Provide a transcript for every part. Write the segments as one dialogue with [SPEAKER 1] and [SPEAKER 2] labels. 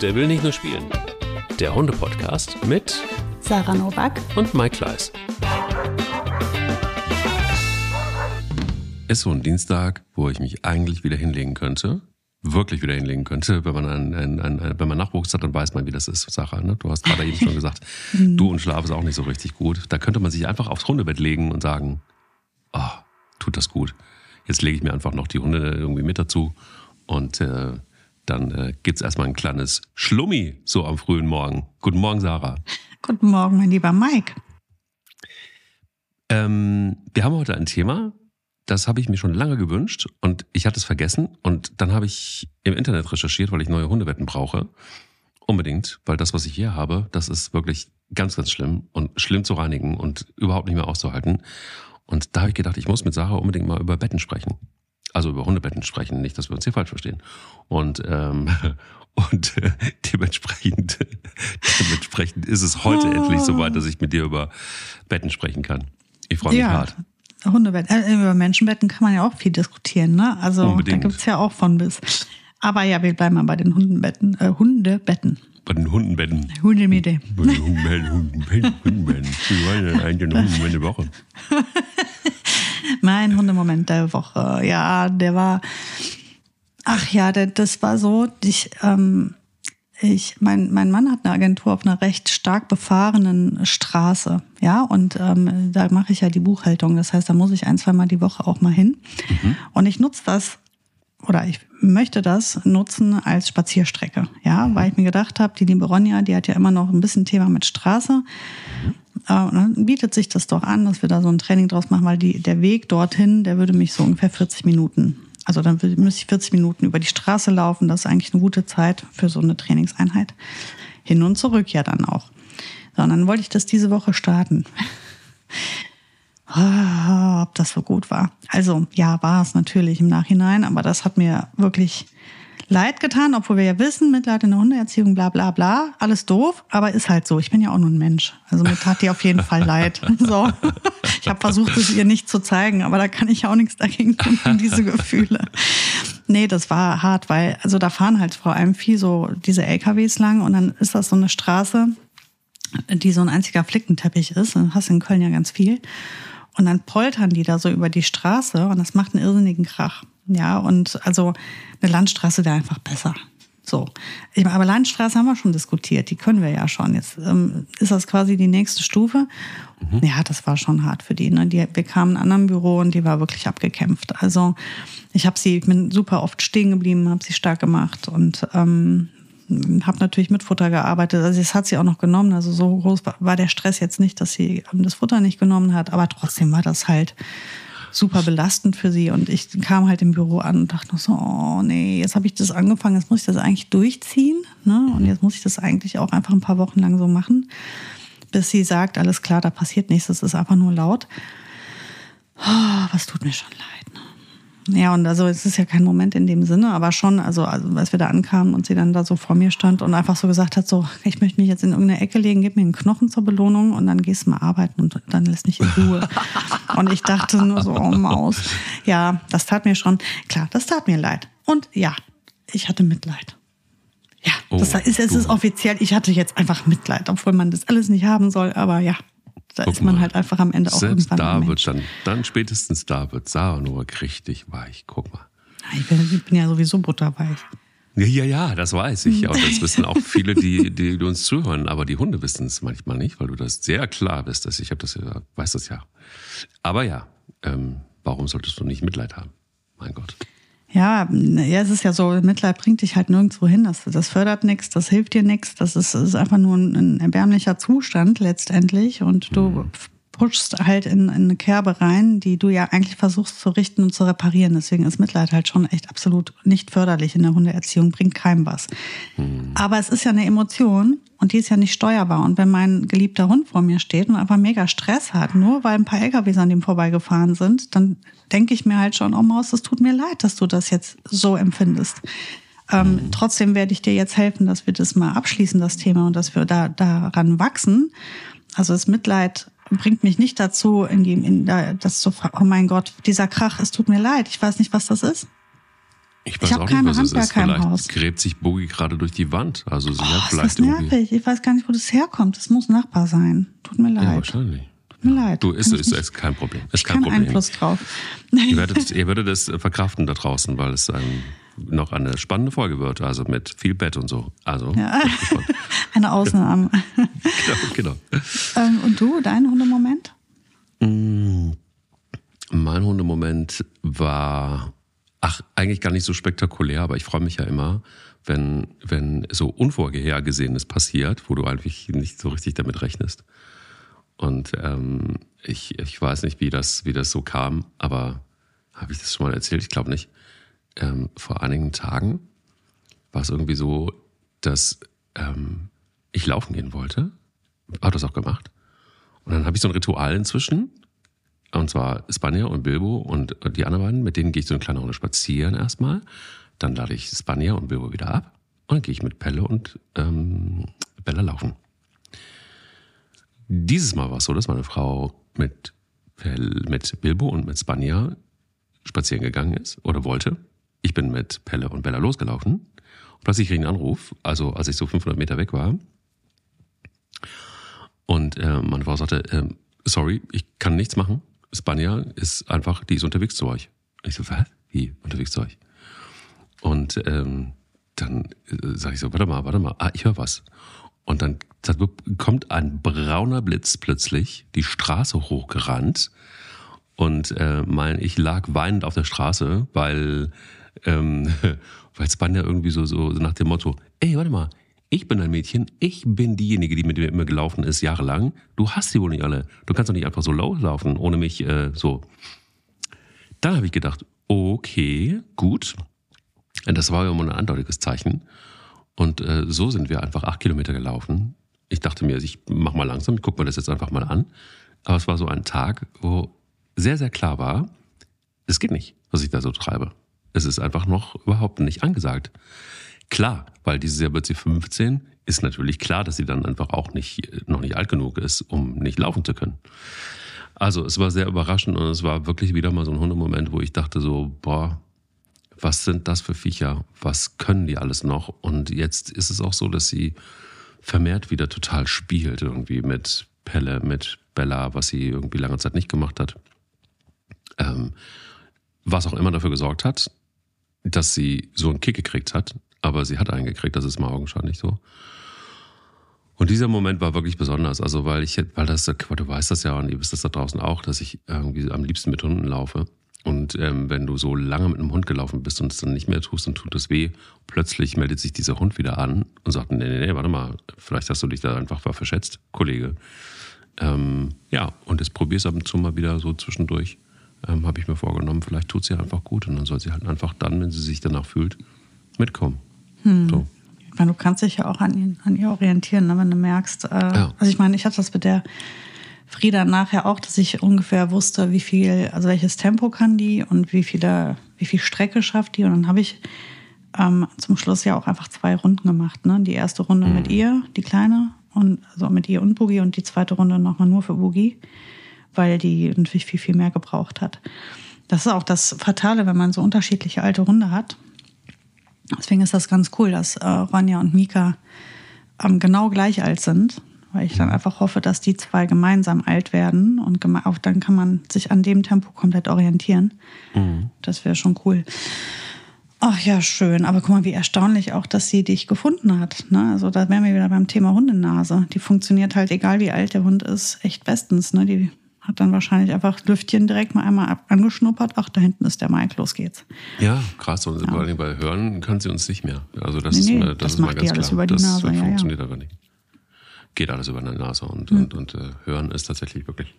[SPEAKER 1] Der will nicht nur spielen. Der Hunde-Podcast mit
[SPEAKER 2] Sarah Novak
[SPEAKER 1] und Mike Kleiss. Ist so ein Dienstag, wo ich mich eigentlich wieder hinlegen könnte. Wirklich wieder hinlegen könnte. Wenn man, ein, ein, ein, wenn man Nachwuchs hat, dann weiß man, wie das ist, Sarah. Ne? Du hast gerade eben schon gesagt, du und Schlaf ist auch nicht so richtig gut. Da könnte man sich einfach aufs Hundebett legen und sagen, oh, tut das gut. Jetzt lege ich mir einfach noch die Hunde irgendwie mit dazu und äh, dann äh, es erstmal ein kleines Schlummi so am frühen Morgen. Guten Morgen, Sarah.
[SPEAKER 2] Guten Morgen, mein lieber Mike.
[SPEAKER 1] Ähm, wir haben heute ein Thema, das habe ich mir schon lange gewünscht und ich hatte es vergessen. Und dann habe ich im Internet recherchiert, weil ich neue Hundebetten brauche. Unbedingt, weil das, was ich hier habe, das ist wirklich ganz, ganz schlimm und schlimm zu reinigen und überhaupt nicht mehr auszuhalten. Und da habe ich gedacht, ich muss mit Sarah unbedingt mal über Betten sprechen. Also über Hundebetten sprechen, nicht, dass wir uns hier falsch verstehen. Und, ähm, und äh, dementsprechend, dementsprechend ist es heute oh. endlich soweit, dass ich mit dir über Betten sprechen kann. Ich freue mich ja. hart.
[SPEAKER 2] Hundebetten, äh, über Menschenbetten kann man ja auch viel diskutieren, ne? Also Unbedingt. da gibt's ja auch von bis. Aber ja, wir bleiben mal bei den Hundenbetten, äh, Hundebetten.
[SPEAKER 1] Bei den Hundenbetten.
[SPEAKER 2] Hundemiete.
[SPEAKER 1] Hundenbetten, Hundenbetten, Hundenbetten. Wie war denn eigentlich eine Hundenbetten Woche?
[SPEAKER 2] Mein Hundemoment der Woche. Ja, der war. Ach ja, der, das war so. Ich, ähm, ich, mein, mein Mann hat eine Agentur auf einer recht stark befahrenen Straße, ja, und ähm, da mache ich ja die Buchhaltung. Das heißt, da muss ich ein, zweimal die Woche auch mal hin. Mhm. Und ich nutze das oder ich möchte das nutzen als Spazierstrecke, ja, mhm. weil ich mir gedacht habe, die liebe Ronja, die hat ja immer noch ein bisschen Thema mit Straße. Äh, dann bietet sich das doch an, dass wir da so ein Training draus machen, weil die, der Weg dorthin, der würde mich so ungefähr 40 Minuten, also dann müsste ich 40 Minuten über die Straße laufen. Das ist eigentlich eine gute Zeit für so eine Trainingseinheit. Hin und zurück ja dann auch. So, und dann wollte ich das diese Woche starten. oh, ob das so gut war. Also ja, war es natürlich im Nachhinein, aber das hat mir wirklich leid getan, obwohl wir ja wissen, Mitleid in der Hundeerziehung, bla bla bla, alles doof, aber ist halt so. Ich bin ja auch nur ein Mensch. Also mir tat die auf jeden Fall leid. So. Ich habe versucht, es ihr nicht zu zeigen, aber da kann ich auch nichts dagegen tun, diese Gefühle. Nee, das war hart, weil, also da fahren halt vor allem viel so diese LKWs lang und dann ist das so eine Straße, die so ein einziger Flickenteppich ist. Und hast in Köln ja ganz viel. Und dann poltern die da so über die Straße und das macht einen irrsinnigen Krach. Ja, und also eine Landstraße wäre einfach besser. So. Ich, aber Landstraße haben wir schon diskutiert, die können wir ja schon. Jetzt ähm, ist das quasi die nächste Stufe. Mhm. Ja, das war schon hart für die, ne? die. Wir kamen in einem anderen Büro und die war wirklich abgekämpft. Also ich habe sie, ich bin super oft stehen geblieben, habe sie stark gemacht und ähm, habe natürlich mit Futter gearbeitet. Also das hat sie auch noch genommen. Also so groß war der Stress jetzt nicht, dass sie das Futter nicht genommen hat, aber trotzdem war das halt super belastend für sie. Und ich kam halt im Büro an und dachte noch so, oh nee, jetzt habe ich das angefangen, jetzt muss ich das eigentlich durchziehen. Ne? Und jetzt muss ich das eigentlich auch einfach ein paar Wochen lang so machen, bis sie sagt, alles klar, da passiert nichts, das ist einfach nur laut. Oh, was tut mir schon leid. Ja, und also es ist ja kein Moment in dem Sinne, aber schon, also, also als wir da ankamen und sie dann da so vor mir stand und einfach so gesagt hat, so, ich möchte mich jetzt in irgendeine Ecke legen, gib mir einen Knochen zur Belohnung und dann gehst du mal arbeiten und dann lässt mich in Ruhe. und ich dachte nur so, oh Maus. Ja, das tat mir schon, klar, das tat mir leid. Und ja, ich hatte Mitleid. Ja, oh, das ist, es ist offiziell, ich hatte jetzt einfach Mitleid, obwohl man das alles nicht haben soll, aber ja, da Guck ist man mal. halt einfach am Ende auch
[SPEAKER 1] Selbst
[SPEAKER 2] irgendwann
[SPEAKER 1] da wird dann, dann spätestens da wird Sarah nur richtig weich. Guck mal.
[SPEAKER 2] Ich bin, ich bin ja sowieso butterweich.
[SPEAKER 1] Ja, ja, ja, das weiß ich. Und das wissen auch viele, die, die, uns zuhören. Aber die Hunde wissen es manchmal nicht, weil du das sehr klar bist. Ich habe das ja, weiß das ja. Aber ja, ähm, warum solltest du nicht Mitleid haben? Mein Gott.
[SPEAKER 2] Ja, ja, es ist ja so, Mitleid bringt dich halt nirgendwo hin. Das, das fördert nichts, das hilft dir nichts. Das ist, ist einfach nur ein, ein, erbärmlicher Zustand letztendlich. Und du pushst halt in, in, eine Kerbe rein, die du ja eigentlich versuchst zu richten und zu reparieren. Deswegen ist Mitleid halt schon echt absolut nicht förderlich in der Hundeerziehung, bringt keinem was. Mhm. Aber es ist ja eine Emotion und die ist ja nicht steuerbar. Und wenn mein geliebter Hund vor mir steht und einfach mega Stress hat, nur weil ein paar LKWs an dem vorbeigefahren sind, dann denke ich mir halt schon, oh Maus, es tut mir leid, dass du das jetzt so empfindest. Ähm, mhm. Trotzdem werde ich dir jetzt helfen, dass wir das mal abschließen, das Thema, und dass wir da daran wachsen. Also das Mitleid bringt mich nicht dazu, in in da, das zu fragen, oh mein Gott, dieser Krach, es tut mir leid, ich weiß nicht, was das ist.
[SPEAKER 1] Ich weiß
[SPEAKER 2] Ich
[SPEAKER 1] auch nicht, was es ist.
[SPEAKER 2] Handwerker im
[SPEAKER 1] Vielleicht
[SPEAKER 2] Haus.
[SPEAKER 1] gräbt sich Boogie gerade durch die Wand. Also sie
[SPEAKER 2] Oh,
[SPEAKER 1] hat
[SPEAKER 2] ist das
[SPEAKER 1] vielleicht
[SPEAKER 2] nervig. Ich weiß gar nicht, wo das herkommt. Das muss Nachbar sein. Tut mir
[SPEAKER 1] Ja,
[SPEAKER 2] leid.
[SPEAKER 1] wahrscheinlich.
[SPEAKER 2] Tut mir leid.
[SPEAKER 1] Du, ist, ist, ist kein Problem. Ist
[SPEAKER 2] ich
[SPEAKER 1] kein
[SPEAKER 2] keinen
[SPEAKER 1] Problem.
[SPEAKER 2] Einfluss drauf.
[SPEAKER 1] Ihr werdet, ihr werdet es verkraften da draußen, weil es ähm, noch eine spannende Folge wird. Also mit viel Bett und so. Also,
[SPEAKER 2] Ja. Eine Ausnahme.
[SPEAKER 1] genau, genau.
[SPEAKER 2] ähm, und du, dein Hundemoment?
[SPEAKER 1] Mein Hundemoment war, ach, eigentlich gar nicht so spektakulär, aber ich freue mich ja immer, wenn, wenn so Unvorhergesehenes passiert, wo du eigentlich nicht so richtig damit rechnest. Und ähm, ich, ich weiß nicht, wie das, wie das so kam, aber habe ich das schon mal erzählt? Ich glaube nicht. Ähm, vor einigen Tagen war es irgendwie so, dass ähm, ich laufen gehen wollte. Habe das auch gemacht. Und dann habe ich so ein Ritual inzwischen. Und zwar Spanier und Bilbo und die anderen beiden, mit denen gehe ich so eine kleine Runde spazieren erstmal. Dann lade ich Spanier und Bilbo wieder ab. Und dann gehe ich mit Pelle und ähm, Bella laufen. Dieses Mal war es so, dass meine Frau mit, mit Bilbo und mit Spanier spazieren gegangen ist oder wollte. Ich bin mit Pelle und Bella losgelaufen. Und plötzlich kriege ich einen Anruf, also als ich so 500 Meter weg war. Und äh, meine Frau sagte, ähm, sorry, ich kann nichts machen. Spanja ist einfach, die ist unterwegs zu euch. Und ich so, was? Wie unterwegs zu euch? Und ähm, dann äh, sage ich so, warte mal, warte mal, ah, ich höre was. Und dann kommt ein brauner Blitz plötzlich die Straße hochgerannt. Und äh, mein, ich lag weinend auf der Straße, weil, ähm, weil Spanja irgendwie so, so nach dem Motto, ey, warte mal, ich bin ein Mädchen, ich bin diejenige, die mit mir immer gelaufen ist, jahrelang. Du hast sie wohl nicht alle. Du kannst doch nicht einfach so loslaufen, ohne mich äh, so. Dann habe ich gedacht, okay, gut. Das war ja immer ein eindeutiges Zeichen. Und äh, so sind wir einfach acht Kilometer gelaufen. Ich dachte mir, ich mach mal langsam, ich guck mir das jetzt einfach mal an. Aber es war so ein Tag, wo sehr, sehr klar war, es geht nicht, was ich da so treibe. Es ist einfach noch überhaupt nicht angesagt. Klar, weil dieses Jahr wird sie 15, ist natürlich klar, dass sie dann einfach auch nicht, noch nicht alt genug ist, um nicht laufen zu können. Also es war sehr überraschend und es war wirklich wieder mal so ein Hundemoment, wo ich dachte so, boah, was sind das für Viecher? Was können die alles noch? Und jetzt ist es auch so, dass sie vermehrt wieder total spielt irgendwie mit Pelle, mit Bella, was sie irgendwie lange Zeit nicht gemacht hat. Ähm, was auch immer dafür gesorgt hat, dass sie so einen Kick gekriegt hat, aber sie hat einen gekriegt, das ist mal augenscheinlich so. Und dieser Moment war wirklich besonders, also weil ich, weil das, du weißt das ja und ihr wisst das da draußen auch, dass ich irgendwie am liebsten mit Hunden laufe. Und ähm, wenn du so lange mit einem Hund gelaufen bist und es dann nicht mehr tust, dann tut es weh. Plötzlich meldet sich dieser Hund wieder an und sagt, nee, nee, nee, warte mal, vielleicht hast du dich da einfach verschätzt, Kollege. Ähm, ja, und jetzt probier's ab und zu mal wieder so zwischendurch. Ähm, Habe ich mir vorgenommen, vielleicht tut sie einfach gut und dann soll sie halt einfach dann, wenn sie sich danach fühlt, mitkommen. So.
[SPEAKER 2] Ich meine, du kannst dich ja auch an, an ihr orientieren, ne, wenn du merkst. Äh,
[SPEAKER 1] Ja.
[SPEAKER 2] Also ich meine, ich hatte das mit der Frieda nachher auch, dass ich ungefähr wusste, wie viel, also welches Tempo kann die und wie viele, wie viel Strecke schafft die. Und dann habe ich ähm, zum Schluss ja auch einfach zwei Runden gemacht. Ne? Die erste Runde mit ihr, die kleine, und also mit ihr und Boogie und die zweite Runde nochmal nur für Boogie, weil die natürlich viel, viel mehr gebraucht hat. Das ist auch das Fatale, wenn man so unterschiedliche alte Hunde hat. Deswegen ist das ganz cool, dass äh, Ronja und Mika ähm, genau gleich alt sind, weil ich dann einfach hoffe, dass die zwei gemeinsam alt werden und geme auch dann kann man sich an dem Tempo komplett orientieren. Das wäre schon cool. Ach ja, schön. Aber guck mal, wie erstaunlich auch, dass sie dich gefunden hat. Ne? Also da wären wir wieder beim Thema Hundenase. Die funktioniert halt, egal wie alt der Hund ist, echt bestens. Ne? Die hat dann wahrscheinlich einfach Lüftchen direkt mal einmal angeschnuppert. Ach, da hinten ist der Mike, los geht's.
[SPEAKER 1] Ja, krass. Und vor allem bei Hören kann sie uns nicht mehr. Also das
[SPEAKER 2] Nee,
[SPEAKER 1] ist,
[SPEAKER 2] nee,
[SPEAKER 1] mir, das
[SPEAKER 2] das
[SPEAKER 1] ist mal ganz klar. das
[SPEAKER 2] Nase, ja, ja.
[SPEAKER 1] funktioniert aber nicht. Geht alles über eine Nase und, und, und äh, Hören ist tatsächlich wirklich,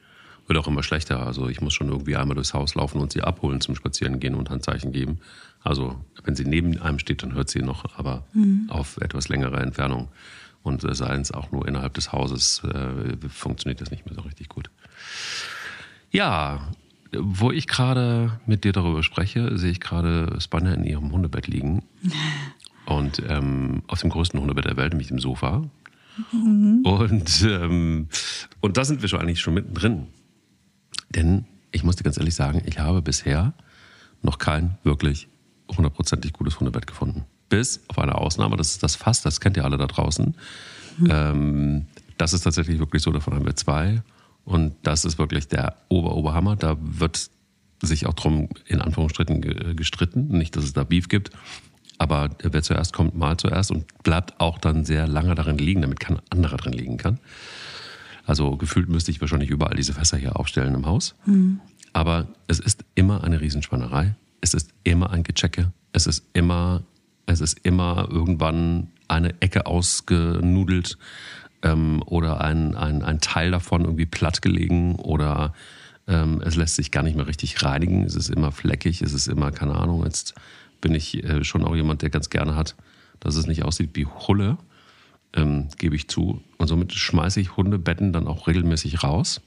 [SPEAKER 1] wird auch immer schlechter. Also ich muss schon irgendwie einmal durchs Haus laufen und sie abholen zum Spazieren gehen und Handzeichen geben. Also wenn sie neben einem steht, dann hört sie noch, aber
[SPEAKER 2] Mhm.
[SPEAKER 1] auf etwas längere Entfernung. Und äh, sei es auch nur innerhalb des Hauses, äh, funktioniert das nicht mehr so richtig gut. Ja, wo ich gerade mit dir darüber spreche, sehe ich gerade Spanner in ihrem Hundebett liegen. Und ähm, auf dem größten Hundebett der Welt, nämlich dem Sofa. Und, ähm, und da sind wir schon eigentlich schon mittendrin. Denn ich muss dir ganz ehrlich sagen, ich habe bisher noch kein wirklich hundertprozentig gutes Hundebett gefunden. Bis auf eine Ausnahme, das ist das Fass, das kennt ihr alle da draußen. Mhm. Ähm, das ist tatsächlich wirklich so, davon haben wir zwei. Und das ist wirklich der Ober-Oberhammer. Da wird sich auch drum in Anführungsstrichen gestritten. Nicht, dass es da Beef gibt. Aber wer zuerst kommt, mal zuerst und bleibt auch dann sehr lange darin liegen, damit kein anderer drin liegen kann. Also gefühlt müsste ich wahrscheinlich überall diese Fässer hier aufstellen im Haus. Mhm. Aber es ist immer eine Riesenspannerei. Es ist immer ein Gechecke. Es ist immer, es ist immer irgendwann eine Ecke ausgenudelt ähm, oder ein, ein, ein Teil davon irgendwie plattgelegen oder ähm, es lässt sich gar nicht mehr richtig reinigen. Es ist immer fleckig, es ist immer, keine Ahnung, jetzt bin ich äh, schon auch jemand, der ganz gerne hat, dass es nicht aussieht wie Hulle, ähm, gebe ich zu. Und somit schmeiße ich Hundebetten dann auch regelmäßig raus,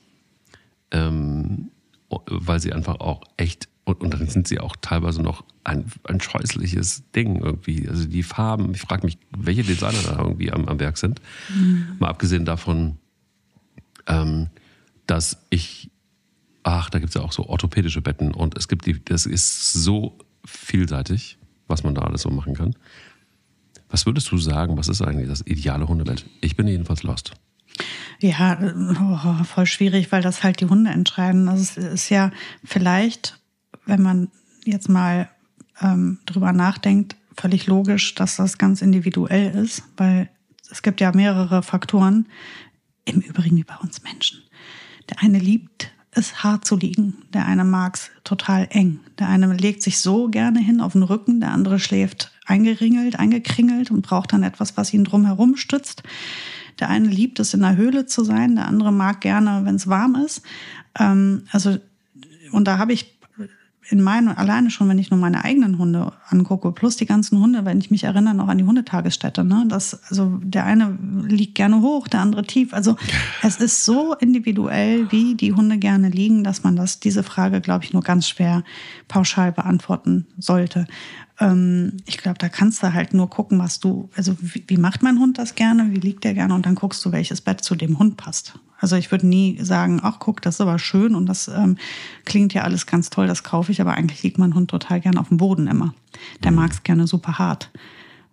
[SPEAKER 1] ähm, weil sie einfach auch echt und, und, dann sind sie auch teilweise noch ein, ein scheußliches Ding irgendwie. Also die Farben, ich frage mich, welche Designer da irgendwie am, am Werk sind. Mhm. Mal abgesehen davon, ähm, dass ich, ach, da gibt es ja auch so orthopädische Betten und es gibt die, das ist so vielseitig, was man da alles so machen kann. Was würdest du sagen, was ist eigentlich das ideale Hundebett? Ich bin jedenfalls lost.
[SPEAKER 2] Ja, oh, voll schwierig, weil das halt die Hunde entscheiden. Also es ist ja vielleicht wenn man jetzt mal ähm, drüber nachdenkt, völlig logisch, dass das ganz individuell ist, weil es gibt ja mehrere Faktoren, im Übrigen wie bei uns Menschen. Der eine liebt es hart zu liegen, der eine mag es total eng, der eine legt sich so gerne hin auf den Rücken, der andere schläft eingeringelt, eingekringelt und braucht dann etwas, was ihn drumherum stützt. Der eine liebt es in der Höhle zu sein, der andere mag gerne, wenn es warm ist. Ähm, also und da habe ich in meinen, alleine schon, wenn ich nur meine eigenen Hunde angucke, plus die ganzen Hunde, wenn ich mich erinnere noch an die Hundetagesstätte, ne, das, also der eine liegt gerne hoch, der andere tief. Also es ist so individuell, wie die Hunde gerne liegen, dass man das, diese Frage, glaube ich, nur ganz schwer pauschal beantworten sollte. Ähm, ich glaube, da kannst du halt nur gucken, was du, also wie, wie macht mein Hund das gerne, wie liegt der gerne und dann guckst du, welches Bett zu dem Hund passt. Also ich würde nie sagen, ach guck, das ist aber schön und das ähm, klingt ja alles ganz toll, das kaufe ich, aber eigentlich liegt mein Hund total gern auf dem Boden immer. Der mhm. mag es gerne super hart,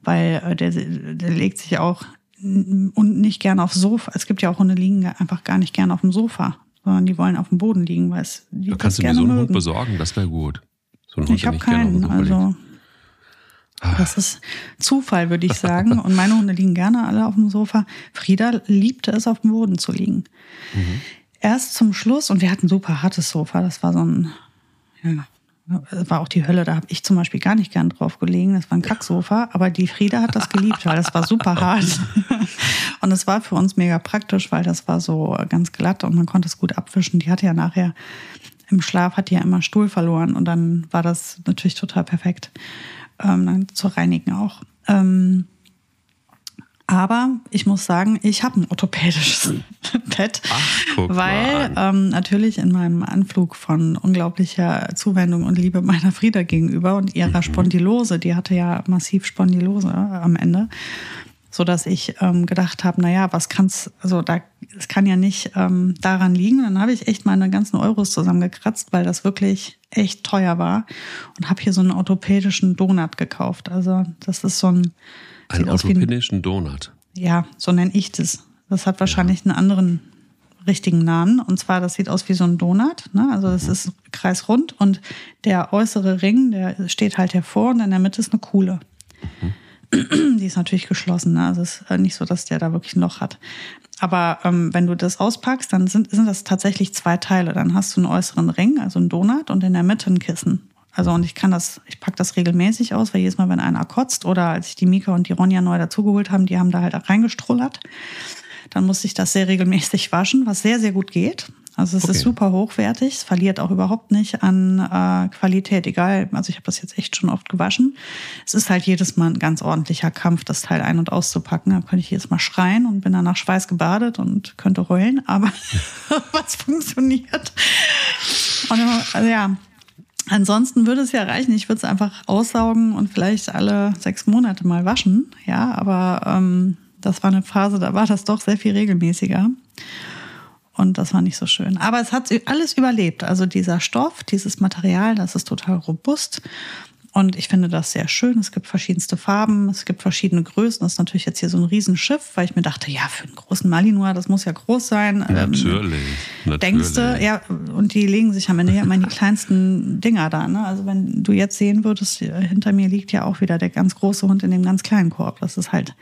[SPEAKER 2] weil äh, der, der legt sich auch und nicht gern aufs Sofa. Es gibt ja auch Hunde, die liegen einfach gar nicht gern auf dem Sofa, sondern die wollen auf dem Boden liegen, weil es
[SPEAKER 1] die da kannst du mir so einen mögen. Hund besorgen, das wäre gut.
[SPEAKER 2] So einen Hund, ich habe keinen, also das ist Zufall, würde ich sagen. Und meine Hunde liegen gerne alle auf dem Sofa. Frieda liebte es, auf dem Boden zu liegen. Mhm. Erst zum Schluss, und wir hatten ein super hartes Sofa, das war so ein, ja, das war auch die Hölle, da habe ich zum Beispiel gar nicht gern drauf gelegen. Das war ein Kacksofa, aber die Frieda hat das geliebt, weil das war super hart. Und es war für uns mega praktisch, weil das war so ganz glatt und man konnte es gut abwischen. Die hatte ja nachher im Schlaf hat die ja immer Stuhl verloren und dann war das natürlich total perfekt ähm, dann zu reinigen auch. Ähm, aber ich muss sagen, ich habe ein orthopädisches Bett, Ach, weil ähm, natürlich in meinem Anflug von unglaublicher Zuwendung und Liebe meiner Frieda gegenüber und ihrer mhm. Spondylose, die hatte ja massiv Spondylose am Ende, so dass ich ähm, gedacht habe, naja, was kann's, also da, es kann ja nicht ähm, daran liegen. Dann habe ich echt meine ganzen Euros zusammengekratzt, weil das wirklich echt teuer war und habe hier so einen orthopädischen Donut gekauft. Also das ist so ein
[SPEAKER 1] ein orthopädischen ein, Donut.
[SPEAKER 2] Ja, so nenne ich das. Das hat wahrscheinlich ja. einen anderen richtigen Namen. Und zwar, das sieht aus wie so ein Donut. Ne? Also das mhm. ist kreisrund und der äußere Ring, der steht halt hervor und in der Mitte ist eine Kuhle. Mhm. Die ist natürlich geschlossen. Ne? Also es ist nicht so, dass der da wirklich ein Loch hat. Aber ähm, wenn du das auspackst, dann sind, sind das tatsächlich zwei Teile. Dann hast du einen äußeren Ring, also einen Donut, und in der Mitte ein Kissen. Also und ich kann das, ich packe das regelmäßig aus, weil jedes Mal, wenn einer kotzt oder als ich die Mika und die Ronja neu dazugeholt haben, die haben da halt reingestrullert. Dann muss ich das sehr regelmäßig waschen, was sehr, sehr gut geht. Also es okay. ist super hochwertig, es verliert auch überhaupt nicht an äh, Qualität, egal. Also ich habe das jetzt echt schon oft gewaschen. Es ist halt jedes Mal ein ganz ordentlicher Kampf, das Teil ein- und auszupacken. Da könnte ich jedes Mal schreien und bin dann nach Schweiß gebadet und könnte heulen, aber was funktioniert. Und also ja, Ansonsten würde es ja reichen. Ich würde es einfach aussaugen und vielleicht alle sechs Monate mal waschen. Ja, aber ähm, das war eine Phase, da war das doch sehr viel regelmäßiger. Und das war nicht so schön. Aber es hat alles überlebt. Also dieser Stoff, dieses Material, das ist total robust. Und ich finde das sehr schön. Es gibt verschiedenste Farben, es gibt verschiedene Größen. Das ist natürlich jetzt hier so ein Riesenschiff, weil ich mir dachte, ja, für einen großen Malinois, das muss ja groß sein.
[SPEAKER 1] Natürlich.
[SPEAKER 2] Ähm, denkst du, ja, und die legen sich am Ende ja immer in die kleinsten Dinger da. Ne? Also wenn du jetzt sehen würdest, hinter mir liegt ja auch wieder der ganz große Hund in dem ganz kleinen Korb. Das ist halt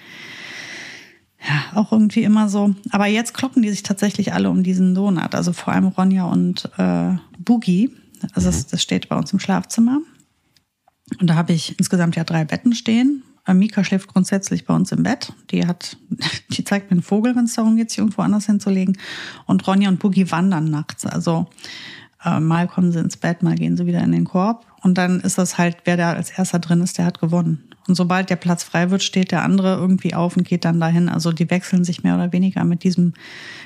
[SPEAKER 2] ja, auch irgendwie immer so. Aber jetzt kloppen die sich tatsächlich alle um diesen Donut. Also vor allem Ronja und äh, Boogie. Also das, das steht bei uns im Schlafzimmer. Und da habe ich insgesamt ja drei Betten stehen. Äh, Mika schläft grundsätzlich bei uns im Bett. Die hat, die zeigt mir einen Vogel, wenn es darum geht, sich irgendwo anders hinzulegen. Und Ronja und Boogie wandern nachts. Also äh, mal kommen sie ins Bett, mal gehen sie wieder in den Korb. Und dann ist das halt, wer da als erster drin ist, der hat gewonnen. Und sobald der Platz frei wird, steht der andere irgendwie auf und geht dann dahin. Also die wechseln sich mehr oder weniger mit diesem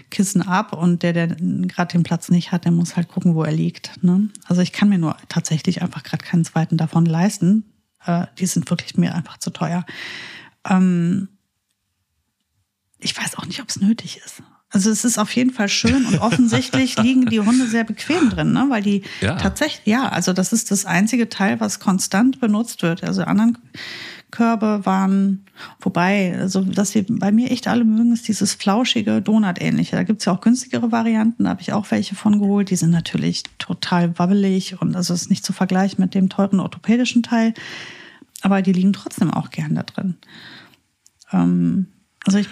[SPEAKER 2] Kissen ab und der, der gerade den Platz nicht hat, der muss halt gucken, wo er liegt. Ne? Also ich kann mir nur tatsächlich einfach gerade keinen zweiten davon leisten. Äh, die sind wirklich mir einfach zu teuer. Ähm ich weiß auch nicht, ob es nötig ist. Also es ist auf jeden Fall schön und offensichtlich liegen die Hunde sehr bequem drin, ne? weil die ja. tatsächlich, ja, also das ist das einzige Teil, was konstant benutzt wird. Also anderen Körbe waren, wobei, also was sie bei mir echt alle mögen, ist dieses flauschige Donut-ähnliche. Da gibt's ja auch günstigere Varianten, da habe ich auch welche von geholt. Die sind natürlich total wabbelig und also ist nicht zu vergleichen mit dem teuren orthopädischen Teil. Aber die liegen trotzdem auch gern da drin. Ähm, also ich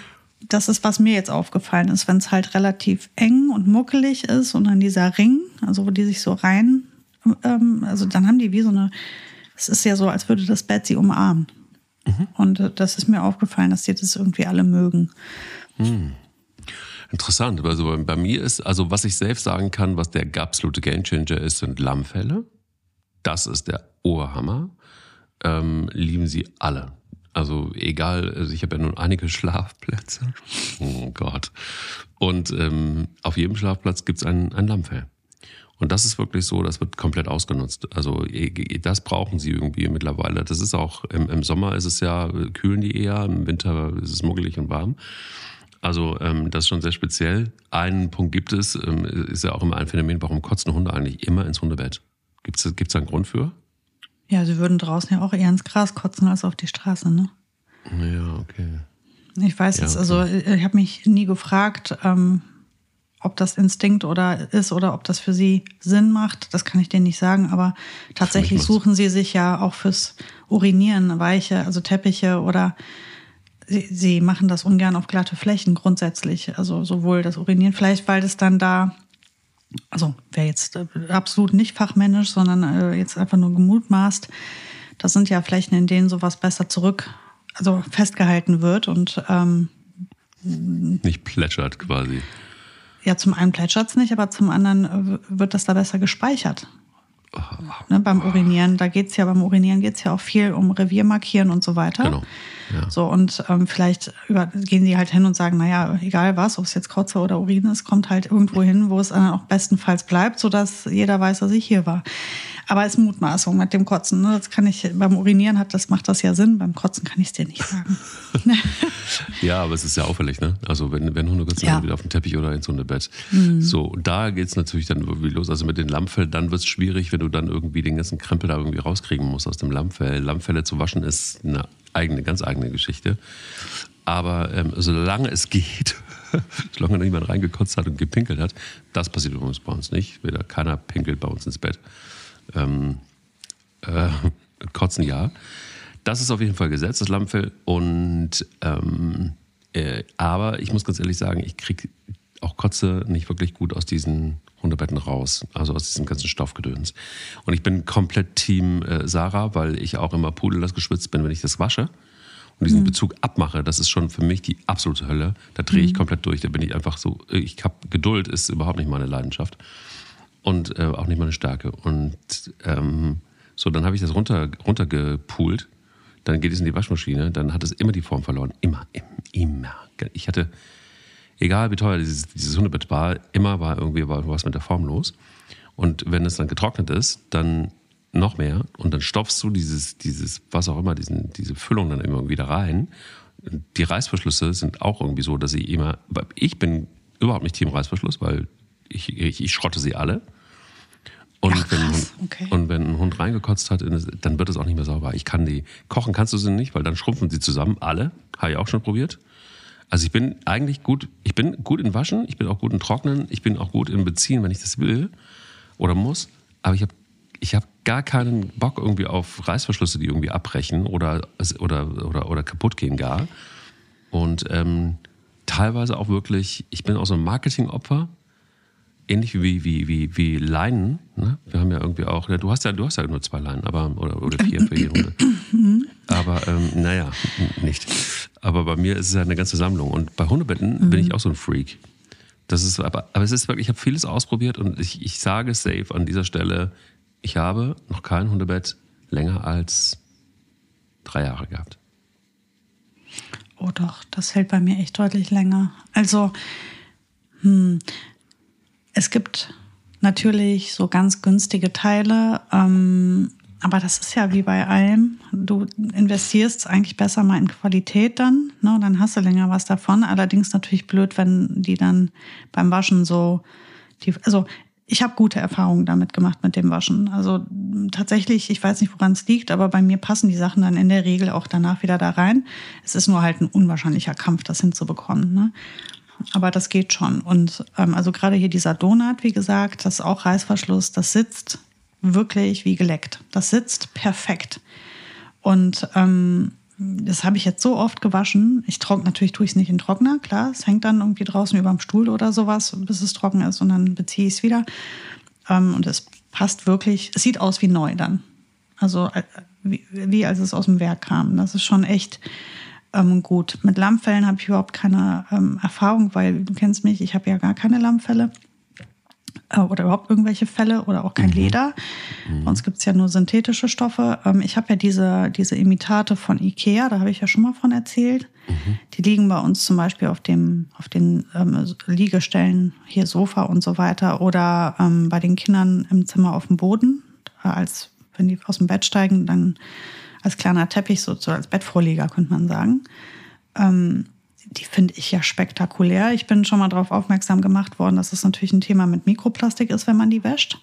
[SPEAKER 2] das ist, was mir jetzt aufgefallen ist, wenn es halt relativ eng und muckelig ist und dann dieser Ring, also wo die sich so rein, ähm, also dann haben die wie so eine, es ist ja so, als würde das Bett sie umarmen. Mhm. Und äh, das ist mir aufgefallen, dass die das irgendwie alle mögen.
[SPEAKER 1] Mhm. Interessant. Also bei mir ist, also was ich selbst sagen kann, was der absolute Gamechanger ist, sind Lammfälle. Das ist der Oberhammer. Ähm, lieben sie alle. Also egal, also ich habe ja nun einige Schlafplätze. Oh Gott. Und ähm, auf jedem Schlafplatz gibt's ein, ein Lammfell. Und das ist wirklich so, das wird komplett ausgenutzt. Also das brauchen sie irgendwie mittlerweile. Das ist auch, im, im Sommer ist es ja, kühlen die eher, im Winter ist es muggelig und warm. Also ähm, das ist schon sehr speziell. Einen Punkt gibt es, ähm, ist ja auch immer ein Phänomen, warum kotzen Hunde eigentlich immer ins Hundebett? Gibt es da einen Grund für?
[SPEAKER 2] Ja, sie würden draußen ja auch eher ins Gras kotzen als auf die Straße, ne?
[SPEAKER 1] Ja, okay.
[SPEAKER 2] Ich weiß ja, es, also äh, ich habe mich nie gefragt, ähm, ob das Instinkt oder ist oder ob das für sie Sinn macht. Das kann ich denen nicht sagen, aber tatsächlich suchen sie sich ja auch fürs Urinieren Weiche, also Teppiche oder sie, sie machen das ungern auf glatte Flächen grundsätzlich. Also sowohl das Urinieren, vielleicht weil das dann da also wäre jetzt äh, absolut nicht fachmännisch, sondern äh, jetzt einfach nur gemutmaßt, das sind ja Flächen, in denen sowas besser zurück, also festgehalten wird und ähm,
[SPEAKER 1] nicht plätschert quasi.
[SPEAKER 2] Ja, zum einen plätschert es nicht, aber zum anderen äh, wird das da besser gespeichert. Ne, beim Urinieren, da geht es ja, beim Urinieren geht es ja auch viel um Revier markieren und so weiter. Genau. Ja. So, und ähm, vielleicht über, gehen sie halt hin und sagen, naja, egal was, ob es jetzt Kotze oder Urin ist, kommt halt irgendwo hin, wo es dann auch bestenfalls bleibt, sodass jeder weiß, dass ich hier war. Aber es ist Mutmaßung mit dem Kotzen. Ne? Das kann ich, beim Urinieren hat das, macht das ja Sinn, beim Kotzen kann ich es dir nicht sagen.
[SPEAKER 1] ja, aber es ist ja auffällig, ne? Also wenn, wenn Hunde kotzen, ja. wieder auf dem Teppich oder ins Hundebett. Mhm. So, da geht es natürlich dann irgendwie los. Also mit den Lammfällen, dann wird es schwierig, wenn du dann irgendwie den ganzen Krempel da irgendwie rauskriegen musst aus dem Lammfell. Lammfälle zu waschen ist eine eigene, ganz eigene Geschichte. Aber ähm, solange es geht, solange da niemand reingekotzt hat und gepinkelt hat, das passiert übrigens bei uns nicht. Weder keiner pinkelt bei uns ins Bett. Ähm, äh, kotzen ja. Das ist auf jeden Fall Gesetz, das Lammfell. Und ähm, äh, aber ich muss ganz ehrlich sagen, ich kriege auch Kotze nicht wirklich gut aus diesen Hundebetten raus, also aus diesem ganzen Stoffgedöns. Und ich bin komplett Team äh, Sarah, weil ich auch immer pudelnass geschwitzt bin, wenn ich das wasche und diesen mhm. Bezug abmache. Das ist schon für mich die absolute Hölle. Da drehe ich mhm. komplett durch. Da bin ich einfach so, ich habe Geduld, ist überhaupt nicht meine Leidenschaft und äh, auch nicht meine Stärke. Und ähm, so, dann habe ich das runter, runtergepult. Dann geht es in die Waschmaschine. Dann hat es immer die Form verloren. Immer, immer. Ich hatte egal wie teuer dieses, dieses Hundebett war, immer war irgendwie was mit der Form los. Und wenn es dann getrocknet ist, dann noch mehr und dann stopfst du dieses, dieses, was auch immer, diesen, diese Füllung dann immer wieder rein. Die Reißverschlüsse sind auch irgendwie so, dass ich immer, ich bin überhaupt nicht Team Reißverschluss, weil ich, ich, ich schrotte sie alle. Und,
[SPEAKER 2] Ach,
[SPEAKER 1] wenn, ein
[SPEAKER 2] krass.
[SPEAKER 1] Hund,
[SPEAKER 2] Okay.
[SPEAKER 1] und wenn ein Hund reingekotzt hat, dann wird es auch nicht mehr sauber. Ich kann die, kochen kannst du sie nicht, weil dann schrumpfen sie zusammen, alle. Habe ich auch schon probiert. Also ich bin eigentlich gut, ich bin gut in Waschen, ich bin auch gut in Trocknen, ich bin auch gut in Beziehen, wenn ich das will oder muss. Aber ich habe ich hab gar keinen Bock irgendwie auf Reißverschlüsse, die irgendwie abbrechen oder, oder, oder, oder kaputt gehen gar. Und ähm, teilweise auch wirklich, ich bin auch so ein Marketingopfer, ähnlich wie, wie, wie, wie Leinen. Ne? Wir haben ja irgendwie auch, du hast ja, du hast ja nur zwei Leinen, aber oder, oder vier für jede Runde. Aber ähm, naja, nicht. Aber bei mir ist es ja eine ganze Sammlung. Und bei Hundebetten bin ich auch so ein Freak. Das ist, aber, aber es ist wirklich, ich habe vieles ausprobiert und ich, ich sage safe an dieser Stelle, ich habe noch kein Hundebett länger als drei Jahre gehabt.
[SPEAKER 2] Oh doch, das hält bei mir echt deutlich länger. Also, hm, es gibt natürlich so ganz günstige Teile, ähm, aber das ist ja wie bei allem. Du investierst eigentlich besser mal in Qualität dann, ne? dann hast du länger was davon. Allerdings natürlich blöd, wenn die dann beim Waschen so, die, also ich habe gute Erfahrungen damit gemacht mit dem Waschen. Also tatsächlich, ich weiß nicht, woran es liegt, aber bei mir passen die Sachen dann in der Regel auch danach wieder da rein. Es ist nur halt ein unwahrscheinlicher Kampf, das hinzubekommen. Ne? Aber das geht schon. Und ähm, also gerade hier dieser Donut, wie gesagt, das ist auch Reißverschluss, das sitzt wirklich wie geleckt. Das sitzt perfekt. Und ähm, das habe ich jetzt so oft gewaschen. Ich trockne, natürlich tue ich es nicht in Trockner, klar. Es hängt dann irgendwie draußen über dem Stuhl oder sowas, bis es trocken ist und dann beziehe ich es wieder. Ähm, und es passt wirklich, es sieht aus wie neu dann. Also äh, wie, wie als es aus dem Werk kam. Das ist schon echt ähm, gut. Mit Lammfällen habe ich überhaupt keine ähm, Erfahrung, weil du kennst mich, ich habe ja gar keine Lammfälle oder überhaupt irgendwelche Fälle oder auch kein Leder. Bei uns gibt es ja nur synthetische Stoffe. Ähm, ich habe ja diese, diese Imitate von Ikea, da habe ich ja schon mal von erzählt. Die liegen bei uns zum Beispiel auf, dem, auf den ähm, Liegestellen, hier Sofa und so weiter, oder ähm, bei den Kindern im Zimmer auf dem Boden, äh, als wenn die aus dem Bett steigen, dann als kleiner Teppich, so, so als Bettvorleger, könnte man sagen. Ähm, die finde ich ja spektakulär. Ich bin schon mal darauf aufmerksam gemacht worden, dass es natürlich ein Thema mit Mikroplastik ist, wenn man die wäscht.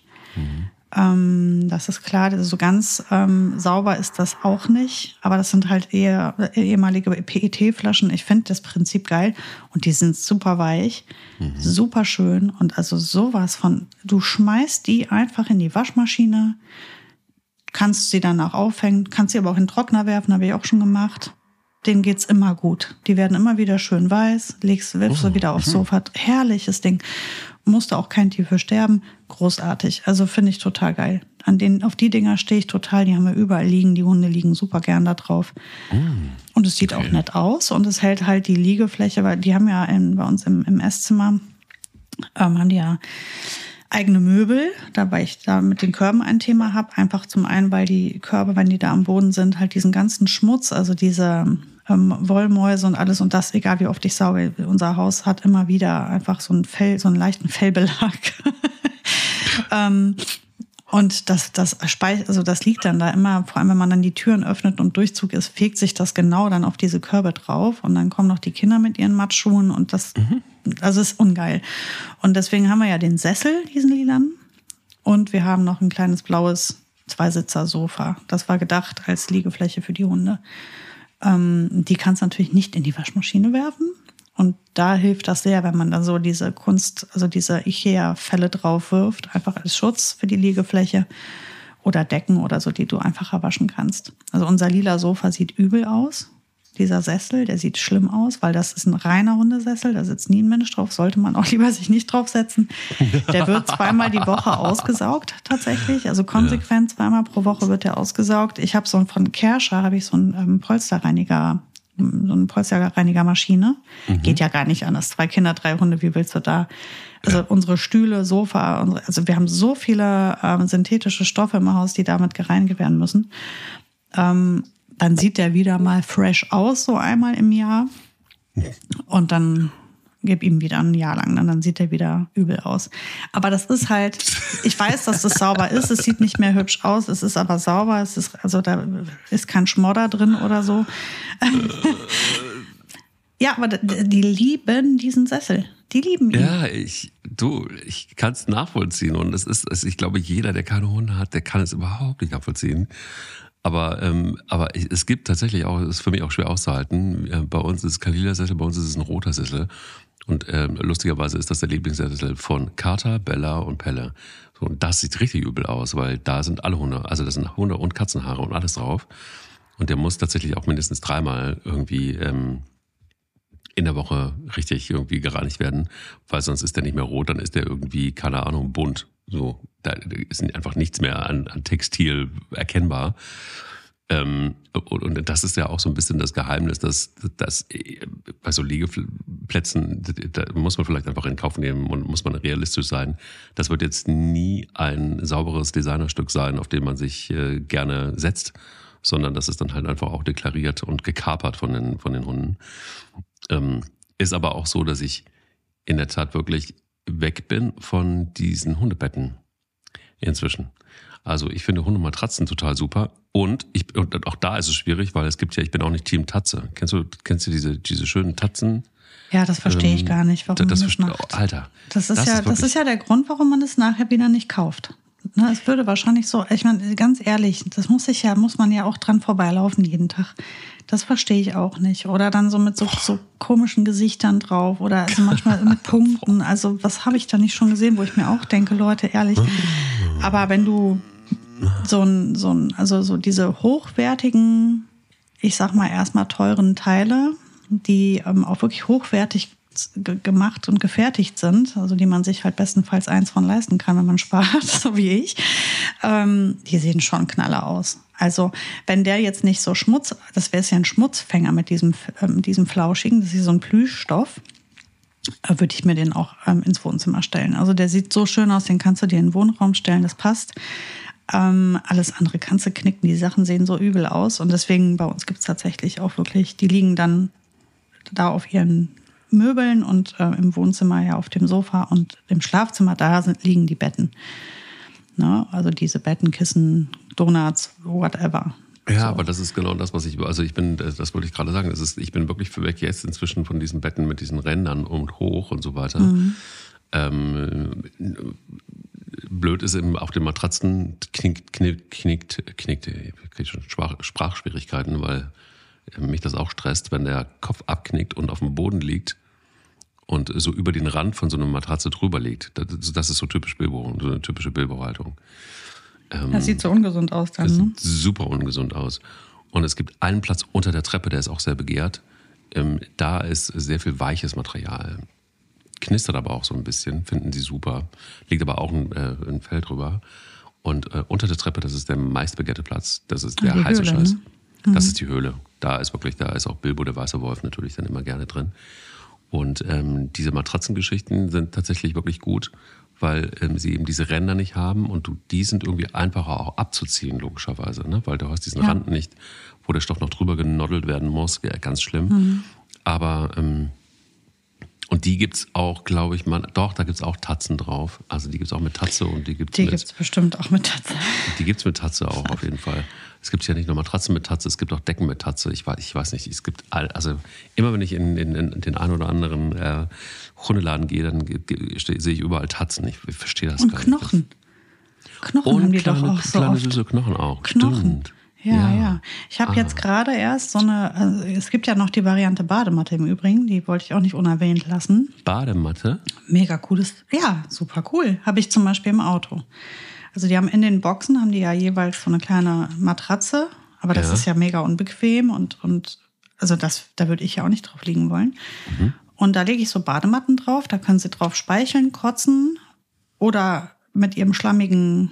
[SPEAKER 2] Ähm, das ist klar, so ganz ähm, sauber ist das auch nicht. Aber das sind halt eher ehemalige PET-Flaschen. Ich finde das Prinzip geil und die sind super weich, super schön und also sowas von, du schmeißt die einfach in die Waschmaschine, kannst sie danach aufhängen, kannst sie aber auch in den Trockner werfen, habe ich auch schon gemacht. Denen geht's immer gut. Die werden immer wieder schön weiß, legst, wirfst du wieder aufs Sofa. Herrliches Ding. Musste auch kein Tier für sterben. Großartig. Also finde ich total geil. An den, auf die Dinger stehe ich total. Die haben wir überall liegen. Die Hunde liegen super gern da drauf. Und es sieht auch nett aus. Und es hält halt die Liegefläche, weil die haben ja in, bei uns im, im Esszimmer, ähm, haben die ja eigene Möbel, da weil ich da mit den Körben ein Thema habe. Einfach zum einen, weil die Körbe, wenn die da am Boden sind, halt diesen ganzen Schmutz, also diese ähm, Wollmäuse und alles und das, egal wie oft ich sauge, unser Haus hat immer wieder einfach so einen Fell, so einen leichten Fellbelag. ähm, und das, das speich, also das liegt dann da immer, vor allem wenn man dann die Türen öffnet und Durchzug ist, fegt sich das genau dann auf diese Körbe drauf und dann kommen noch die Kinder mit ihren Matschschuhen und das, also ist ungeil. Und deswegen haben wir ja den Sessel, diesen lilanen, und wir haben noch ein kleines blaues Zweisitzer-Sofa. Das war gedacht als Liegefläche für die Hunde. Ähm, die kannst du natürlich nicht in die Waschmaschine werfen. Und da hilft das sehr, wenn man dann so diese Kunst, also diese Ikea-Fälle drauf wirft, einfach als Schutz für die Liegefläche oder Decken oder so, die du einfacher waschen kannst. Also unser lila Sofa sieht übel aus. Dieser Sessel, der sieht schlimm aus, weil das ist ein reiner Hundesessel, da sitzt nie ein Mensch drauf, sollte man auch lieber sich nicht draufsetzen. Der wird zweimal die Woche ausgesaugt, tatsächlich. Also konsequent zweimal pro Woche wird der ausgesaugt. Ich habe so einen von Kerscher, habe ich so einen ähm, Polsterreiniger so eine Polsterreinigermaschine. Geht ja gar nicht anders. Zwei Kinder, drei Hunde, wie willst du da? Also unsere Stühle, Sofa, unsere, also wir haben so viele ähm, synthetische Stoffe im Haus, die damit gereinigt werden müssen. Ähm, dann sieht der wieder mal fresh aus, so einmal im Jahr. Und dann gib ihm wieder ein Jahr lang, dann sieht er wieder übel aus. Aber das ist halt, ich weiß, dass das sauber ist, es sieht nicht mehr hübsch aus, es ist aber sauber, es ist, also da ist kein Schmodder drin oder so. ja, aber die lieben diesen Sessel. Die lieben ihn.
[SPEAKER 1] Ja, ich, du, ich kann es nachvollziehen und es ist, ich glaube, jeder, der keine Hunde hat, der kann es überhaupt nicht nachvollziehen. Aber, ähm, aber es gibt tatsächlich auch, es ist für mich auch schwer auszuhalten. Bei uns ist es kein lila Sessel, bei uns ist es ein roter Sessel. Und ähm, lustigerweise ist das der Lieblingssessel von Carter, Bella und Pelle. So, und das sieht richtig übel aus, weil da sind alle Hunde, also da sind Hunde und Katzenhaare und alles drauf. Und der muss tatsächlich auch mindestens dreimal irgendwie ähm, in der Woche richtig irgendwie gereinigt werden, weil sonst ist der nicht mehr rot, dann ist der irgendwie, keine Ahnung, bunt. So, da ist einfach nichts mehr an, an Textil erkennbar. Ähm, und, und, das ist ja auch so ein bisschen das Geheimnis, dass, dass bei so Liegeplätzen, da muss man vielleicht einfach in Kauf nehmen und muss man realistisch sein. Das wird jetzt nie ein sauberes Designerstück sein, auf dem man sich äh, gerne setzt, sondern das ist dann halt einfach auch deklariert und gekapert von den, von den Hunden. Ähm, ist aber auch so, dass ich in der Tat wirklich weg bin von diesen Hundebetten inzwischen. Also ich finde Hundematratzen total super. Und, ich, und auch da ist es schwierig, weil es gibt ja, ich bin auch nicht Team Tatze. Kennst du, kennst du diese, diese schönen Tatzen?
[SPEAKER 2] Ja, das verstehe ich ähm, gar nicht, warum
[SPEAKER 1] das,
[SPEAKER 2] man das macht.
[SPEAKER 1] Alter.
[SPEAKER 2] Das ist das ja, ist das ist ja der Grund, warum man es nachher wieder nicht kauft. Ne, es würde wahrscheinlich so, ich meine, ganz ehrlich, das muss ich ja, muss man ja auch dran vorbeilaufen jeden Tag. Das verstehe ich auch nicht. Oder dann so mit so, so komischen Gesichtern drauf oder also manchmal mit Punkten. Also was habe ich da nicht schon gesehen, wo ich mir auch denke, Leute, ehrlich. Aber wenn du so ein, so ein, also so diese hochwertigen, ich sag mal erstmal teuren Teile, die ähm, auch wirklich hochwertig gemacht und gefertigt sind, also die man sich halt bestenfalls eins von leisten kann, wenn man spart, so wie ich, ähm, die sehen schon knaller aus. Also wenn der jetzt nicht so Schmutz, das wäre ja ein Schmutzfänger mit diesem, ähm, diesem Flauschigen, das ist so ein Plüschstoff, äh, würde ich mir den auch ähm, ins Wohnzimmer stellen. Also der sieht so schön aus, den kannst du dir in den Wohnraum stellen, das passt. Ähm, alles andere kannst du knicken, die Sachen sehen so übel aus und deswegen bei uns gibt es tatsächlich auch wirklich, die liegen dann da auf ihren Möbeln und äh, im Wohnzimmer ja auf dem Sofa und im Schlafzimmer, da sind, liegen die Betten. Ne? Also diese Betten, Kissen, Donuts, whatever.
[SPEAKER 1] Ja, so. aber das ist genau das, was ich, also ich bin, das wollte ich gerade sagen, das ist, ich bin wirklich für weg jetzt inzwischen von diesen Betten mit diesen Rändern und hoch und so weiter. Mhm. Ähm, blöd ist eben auf den Matratzen knickt, knickt, knickt, knickt ich kriege schon Sprachschwierigkeiten, weil mich das auch stresst, wenn der Kopf abknickt und auf dem Boden liegt und so über den Rand von so einer Matratze drüber liegt. Das, das ist so typisch Bilbo, so eine typische Bilbo-Haltung.
[SPEAKER 2] Ähm, das sieht so ungesund aus dann,
[SPEAKER 1] das
[SPEAKER 2] ne?
[SPEAKER 1] Sieht super ungesund aus. Und es gibt einen Platz unter der Treppe, der ist auch sehr begehrt. Ähm, da ist sehr viel weiches Material. Knistert aber auch so ein bisschen, finden sie super. Liegt aber auch ein, äh, ein Fell drüber. Und äh, unter der Treppe, das ist der meistbegehrte Platz. Das ist der heiße Höhle, Scheiß. Ne? Mhm. Das ist die Höhle. Da ist wirklich, da ist auch Bilbo, der weiße Wolf, natürlich dann immer gerne drin. Und ähm, diese Matratzengeschichten sind tatsächlich wirklich gut, weil ähm, sie eben diese Ränder nicht haben und du, die sind irgendwie einfacher auch abzuziehen, logischerweise, ne? weil du hast diesen ja. Rand nicht, wo der Stoff noch drüber genoddelt werden muss, ja, ganz schlimm. Mhm. Aber ähm, und die gibt's auch, glaube ich, man, doch, da gibt's auch Tatzen drauf. Also die gibt's auch mit Tatze und die gibt's
[SPEAKER 2] Die
[SPEAKER 1] mit,
[SPEAKER 2] gibt's bestimmt auch mit Tatze.
[SPEAKER 1] Die gibt's mit Tatze auch, auf jeden Fall. Es gibt ja nicht nur Matratzen mit Tatze, es gibt auch Decken mit Tatze. Ich weiß, ich weiß nicht, es gibt, all, also immer wenn ich in, in, in den einen oder anderen äh, Hundeladen gehe, dann sehe ich überall Tatzen. Ich, ich verstehe das
[SPEAKER 2] und
[SPEAKER 1] gar
[SPEAKER 2] Knochen.
[SPEAKER 1] nicht.
[SPEAKER 2] Knochen
[SPEAKER 1] und
[SPEAKER 2] haben die
[SPEAKER 1] kleine,
[SPEAKER 2] doch auch so
[SPEAKER 1] kleine
[SPEAKER 2] oft.
[SPEAKER 1] süße Knochen auch.
[SPEAKER 2] Knochen.
[SPEAKER 1] Stimmt.
[SPEAKER 2] Ja,
[SPEAKER 1] Ja.
[SPEAKER 2] ja. Ich habe
[SPEAKER 1] Ah.
[SPEAKER 2] jetzt gerade erst so eine, also es gibt ja noch die Variante Badematte im Übrigen, die wollte ich auch nicht unerwähnt lassen.
[SPEAKER 1] Badematte.
[SPEAKER 2] Mega cooles, ja, super cool. Habe ich zum Beispiel im Auto. Also die haben in den Boxen, haben die ja jeweils so eine kleine Matratze, aber das
[SPEAKER 1] Ja.
[SPEAKER 2] ist ja mega unbequem und, und also das, da würde ich ja auch nicht drauf liegen wollen.
[SPEAKER 1] Mhm.
[SPEAKER 2] Und da lege ich so Badematten drauf, da können sie drauf speicheln, kotzen oder mit ihrem schlammigen,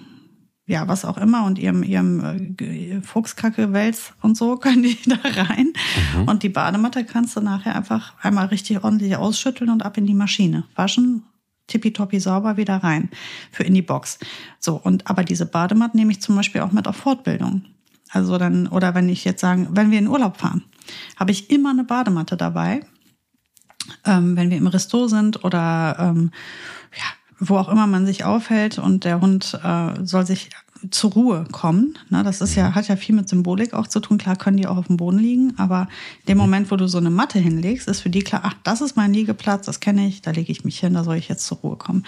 [SPEAKER 2] ja, was auch immer und ihrem, ihrem äh, Fuchskacke-Wels und so können die da rein. Und die Badematte kannst du nachher einfach einmal richtig ordentlich ausschütteln und ab in die Maschine. Waschen, tippitoppi sauber wieder rein für in die Box. So, und aber diese Badematten nehme ich zum Beispiel auch mit auf Fortbildung. Also dann, oder wenn ich jetzt sagen, wenn wir in Urlaub fahren, habe ich immer eine Badematte dabei ähm, wenn wir im Resto sind oder ähm, ja, wo auch immer man sich aufhält und der Hund äh, soll sich zur Ruhe kommen. Ne, das ist ja, hat ja viel mit Symbolik auch zu tun. Klar können die auch auf dem Boden liegen, aber in dem Moment, wo du so eine Matte hinlegst, ist für die klar, ach, das ist mein Liegeplatz, das kenne ich, da lege ich mich hin, da soll ich jetzt zur Ruhe kommen.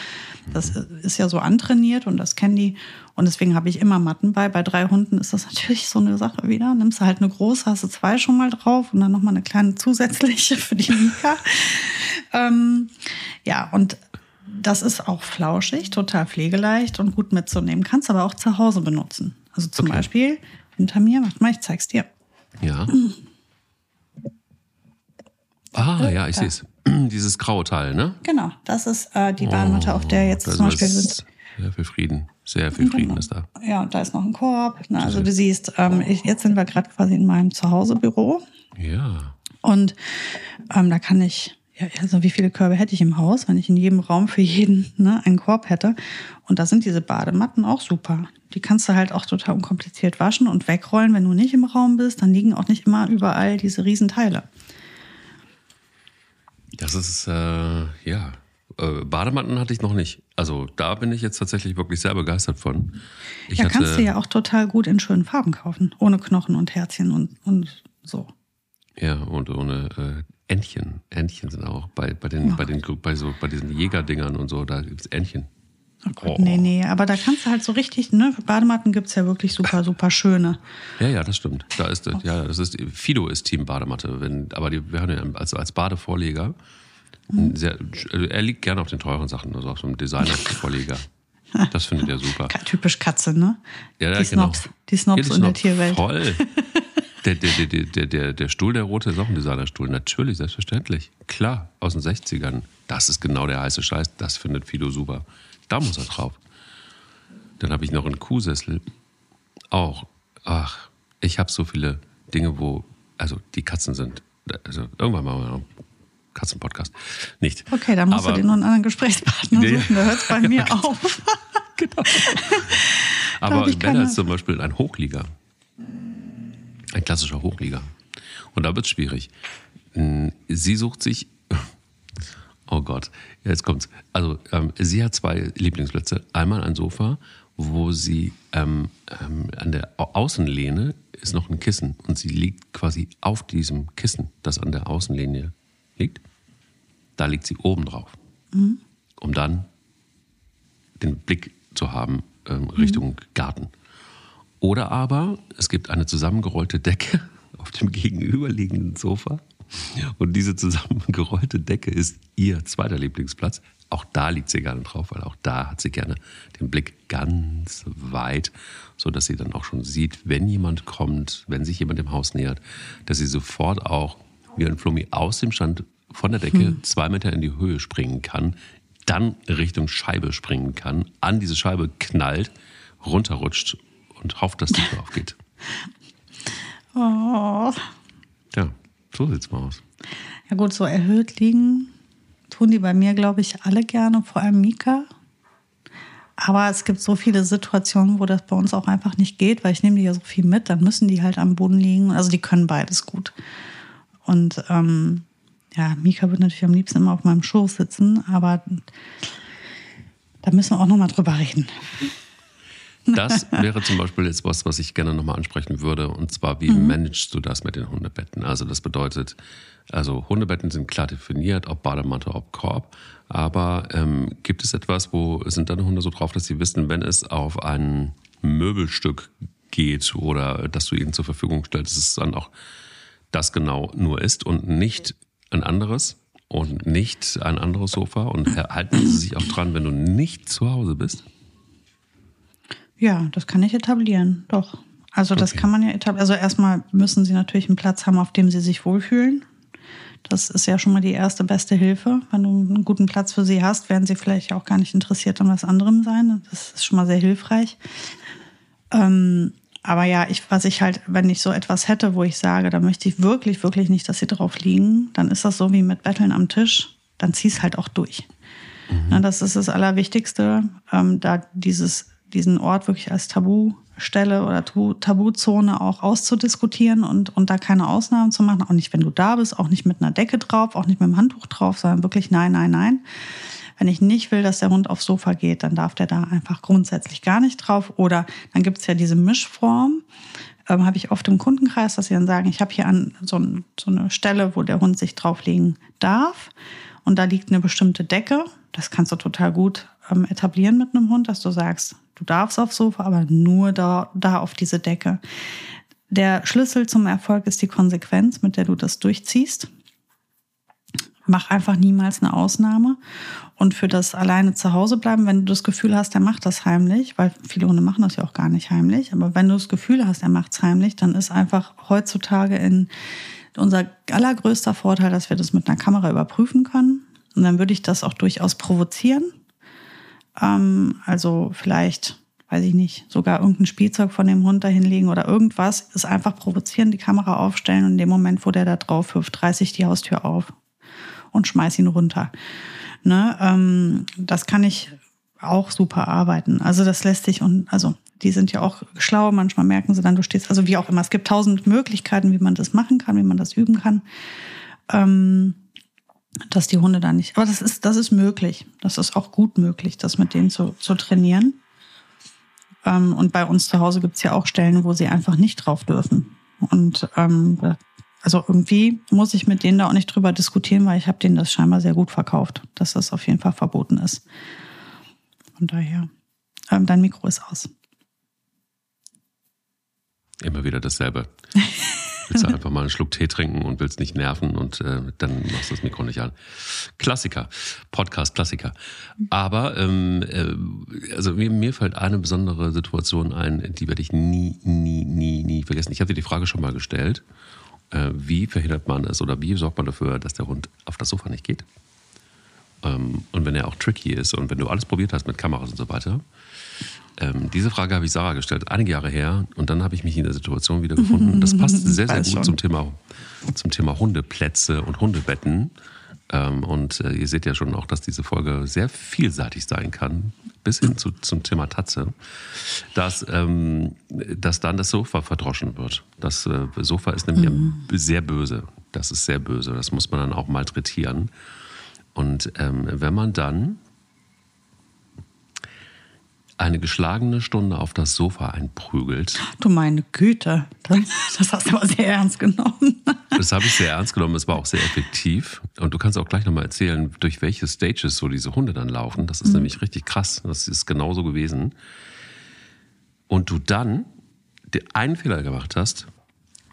[SPEAKER 2] Das ist ja so antrainiert und das kennen die. Und deswegen habe ich immer Matten bei. Bei drei Hunden ist das natürlich so eine Sache wieder. Nimmst du halt eine große, hast du zwei schon mal drauf und dann nochmal eine kleine zusätzliche für die Mika. ähm, ja, und das ist auch flauschig, total pflegeleicht und gut mitzunehmen. Kannst aber auch zu Hause benutzen. Also zum okay. Beispiel hinter mir, warte mal, ich zeig's dir.
[SPEAKER 1] Ja. Ah, ja, ich sehe es. Dieses graue Teil, ne?
[SPEAKER 2] Genau, das ist äh, die Bahnmatte, auf der jetzt zum Beispiel
[SPEAKER 1] sind. Sehr viel Frieden. Sehr viel Frieden genau. ist da.
[SPEAKER 2] Ja, und da ist noch ein Korb. Ne? Also du siehst, ähm, ich, jetzt sind wir gerade quasi in meinem Zuhausebüro.
[SPEAKER 1] Ja.
[SPEAKER 2] Und ähm, da kann ich ja, also wie viele Körbe hätte ich im Haus, wenn ich in jedem Raum für jeden ne, einen Korb hätte? Und da sind diese Badematten auch super. Die kannst du halt auch total unkompliziert waschen und wegrollen, wenn du nicht im Raum bist. Dann liegen auch nicht immer überall diese Riesenteile.
[SPEAKER 1] Das ist, äh, ja, äh, Badematten hatte ich noch nicht. Also da bin ich jetzt tatsächlich wirklich sehr begeistert von.
[SPEAKER 2] Ich ja, kannst du ja auch total gut in schönen Farben kaufen. Ohne Knochen und Herzchen und, und so.
[SPEAKER 1] Ja, und ohne äh, Entchen. Entchen sind auch bei, bei, den, oh. bei, den, bei, so, bei diesen Jägerdingern und so, da gibt es Entchen.
[SPEAKER 2] Oh Gott, oh. nee, nee, aber da kannst du halt so richtig, ne, Badematten gibt es ja wirklich super, super schöne.
[SPEAKER 1] Ja, ja, das stimmt. Da ist das, ja, das ist, Fido ist Team Badematte, wenn, aber die, wir haben ja als, als Badevorleger, mhm. sehr, er liegt gerne auf den teuren Sachen, also auf so einem Designer-Vorleger. Das findet er super.
[SPEAKER 2] Typisch Katze, ne?
[SPEAKER 1] Ja,
[SPEAKER 2] die
[SPEAKER 1] genau.
[SPEAKER 2] Snobs, die Snobs in der Tierwelt.
[SPEAKER 1] Voll. Der, der, der, der, der Stuhl, der rote, ist auch ein Designerstuhl. Natürlich, selbstverständlich. Klar, aus den 60ern. Das ist genau der heiße Scheiß. Das findet Fido super. Da muss er drauf. Dann habe ich noch einen Kuhsessel. Auch. Ach, ich habe so viele Dinge, wo, also die Katzen sind. Also irgendwann machen wir noch einen Katzenpodcast. Nicht.
[SPEAKER 2] Okay, dann musst Aber, du dir noch einen anderen Gesprächspartner suchen. Da hört es bei mir auf. genau.
[SPEAKER 1] Aber Bella ist zum Beispiel ein Hochlieger. Ein klassischer Hochlieger. Und da wird es schwierig. Hm, sie sucht sich. Oh Gott, jetzt kommt's. Also, ähm, sie hat zwei Lieblingsplätze. Einmal ein Sofa, wo sie ähm, ähm, an der Außenlehne ist noch ein Kissen und sie liegt quasi auf diesem Kissen, das an der Außenlinie liegt. Da liegt sie oben drauf, mhm. um dann den Blick zu haben ähm, Richtung mhm. Garten. Oder aber es gibt eine zusammengerollte Decke auf dem gegenüberliegenden Sofa. Und diese zusammengerollte Decke ist ihr zweiter Lieblingsplatz. Auch da liegt sie gerne drauf, weil auch da hat sie gerne den Blick ganz weit, so dass sie dann auch schon sieht, wenn jemand kommt, wenn sich jemand dem Haus nähert, dass sie sofort auch wie ein Flummi aus dem Stand von der Decke hm. zwei Meter in die Höhe springen kann, dann Richtung Scheibe springen kann, an diese Scheibe knallt, runterrutscht und hofft, dass die Tür aufgeht.
[SPEAKER 2] Oh.
[SPEAKER 1] Ja, so sieht's mal aus.
[SPEAKER 2] Ja gut, so erhöht liegen tun die bei mir, glaube ich, alle gerne, vor allem Mika. Aber es gibt so viele Situationen, wo das bei uns auch einfach nicht geht, weil ich nehme die ja so viel mit, dann müssen die halt am Boden liegen. Also die können beides gut. Und ähm, ja, Mika wird natürlich am liebsten immer auf meinem Schoß sitzen, aber da müssen wir auch nochmal drüber reden.
[SPEAKER 1] Das wäre zum Beispiel jetzt was, was ich gerne nochmal ansprechen würde. Und zwar, wie mhm. managst du das mit den Hundebetten? Also das bedeutet, also Hundebetten sind klar definiert, ob Badematte, ob Korb. Aber ähm, gibt es etwas, wo sind deine Hunde so drauf, dass sie wissen, wenn es auf ein Möbelstück geht oder dass du ihnen zur Verfügung stellst, dass es dann auch das genau nur ist und nicht ein anderes und nicht ein anderes Sofa? Und halten sie sich auch dran, wenn du nicht zu Hause bist?
[SPEAKER 2] Ja, das kann ich etablieren, doch. Also das okay. kann man ja etablieren. Also erstmal müssen sie natürlich einen Platz haben, auf dem sie sich wohlfühlen. Das ist ja schon mal die erste beste Hilfe. Wenn du einen guten Platz für sie hast, werden sie vielleicht auch gar nicht interessiert an was anderem sein. Das ist schon mal sehr hilfreich. Ähm, aber ja, ich, was ich halt, wenn ich so etwas hätte, wo ich sage, da möchte ich wirklich, wirklich nicht, dass sie drauf liegen, dann ist das so wie mit Betteln am Tisch. Dann zieh es halt auch durch. Mhm. Na, das ist das Allerwichtigste, ähm, da dieses diesen Ort wirklich als Tabustelle oder Tabuzone auch auszudiskutieren und, und da keine Ausnahmen zu machen. Auch nicht, wenn du da bist, auch nicht mit einer Decke drauf, auch nicht mit einem Handtuch drauf, sondern wirklich nein, nein, nein. Wenn ich nicht will, dass der Hund aufs Sofa geht, dann darf der da einfach grundsätzlich gar nicht drauf. Oder dann gibt es ja diese Mischform, ähm, habe ich oft im Kundenkreis, dass sie dann sagen, ich habe hier an so, ein, so eine Stelle, wo der Hund sich drauflegen darf. Und da liegt eine bestimmte Decke. Das kannst du total gut ähm, etablieren mit einem Hund, dass du sagst, du darfst aufs Sofa, aber nur da, da auf diese Decke. Der Schlüssel zum Erfolg ist die Konsequenz, mit der du das durchziehst. Mach einfach niemals eine Ausnahme. Und für das alleine zu Hause bleiben, wenn du das Gefühl hast, er macht das heimlich, weil viele Hunde machen das ja auch gar nicht heimlich, aber wenn du das Gefühl hast, er macht es heimlich, dann ist einfach heutzutage in unser allergrößter Vorteil, dass wir das mit einer Kamera überprüfen können. Und dann würde ich das auch durchaus provozieren. Ähm, also vielleicht, weiß ich nicht, sogar irgendein Spielzeug von dem Hund dahinlegen oder irgendwas. Ist einfach provozieren, die Kamera aufstellen und in dem Moment, wo der da drauf wirft, reiße ich die Haustür auf und schmeiß ihn runter. Ne? Ähm, das kann ich auch super arbeiten. Also das lässt sich und also die sind ja auch schlau, manchmal merken sie dann, du stehst, also wie auch immer. Es gibt tausend Möglichkeiten, wie man das machen kann, wie man das üben kann. Ähm, dass die Hunde da nicht. Aber das ist, das ist möglich. Das ist auch gut möglich, das mit denen zu, zu trainieren. Ähm, und bei uns zu Hause gibt's ja auch Stellen, wo sie einfach nicht drauf dürfen. Und ähm, also irgendwie muss ich mit denen da auch nicht drüber diskutieren, weil ich habe denen das scheinbar sehr gut verkauft, dass das auf jeden Fall verboten ist. Von daher, ähm, dein Mikro ist aus.
[SPEAKER 1] Immer wieder dasselbe. Willst du einfach mal einen Schluck Tee trinken und willst nicht nerven und äh, dann machst du das Mikro nicht an. Klassiker, Podcast-Klassiker. Aber ähm, äh, also mir, mir fällt eine besondere Situation ein, die werde ich nie, nie, nie, nie vergessen. Ich dir die Frage schon mal gestellt. Äh, wie verhindert man es oder wie sorgt man dafür, dass der Hund auf das Sofa nicht geht? Ähm, und wenn er auch tricky ist und wenn du alles probiert hast mit Kameras und so weiter, ähm, diese Frage habe ich Sarah gestellt, einige Jahre her, und dann habe ich mich in der Situation wieder gefunden. Das passt sehr, sehr gut zum Thema, zum Thema Hundeplätze und Hundebetten. Ähm, und äh, ihr seht ja schon auch, dass diese Folge sehr vielseitig sein kann, bis hin zu, zum Thema Tatze, dass, ähm, dass dann das Sofa verdroschen wird. Das äh, Sofa ist nämlich mhm. sehr böse. Das ist sehr böse. Das muss man dann auch malträtieren. Und ähm, wenn man dann eine geschlagene Stunde auf das Sofa einprügelt.
[SPEAKER 2] Du meine Güte, das hast du aber sehr ernst genommen.
[SPEAKER 1] Das habe ich sehr ernst genommen, es war auch sehr effektiv. Und du kannst auch gleich nochmal erzählen, durch welche Stages so diese Hunde dann laufen. Das ist mhm. nämlich richtig krass. Das ist genauso gewesen. Und du dann einen Fehler gemacht hast,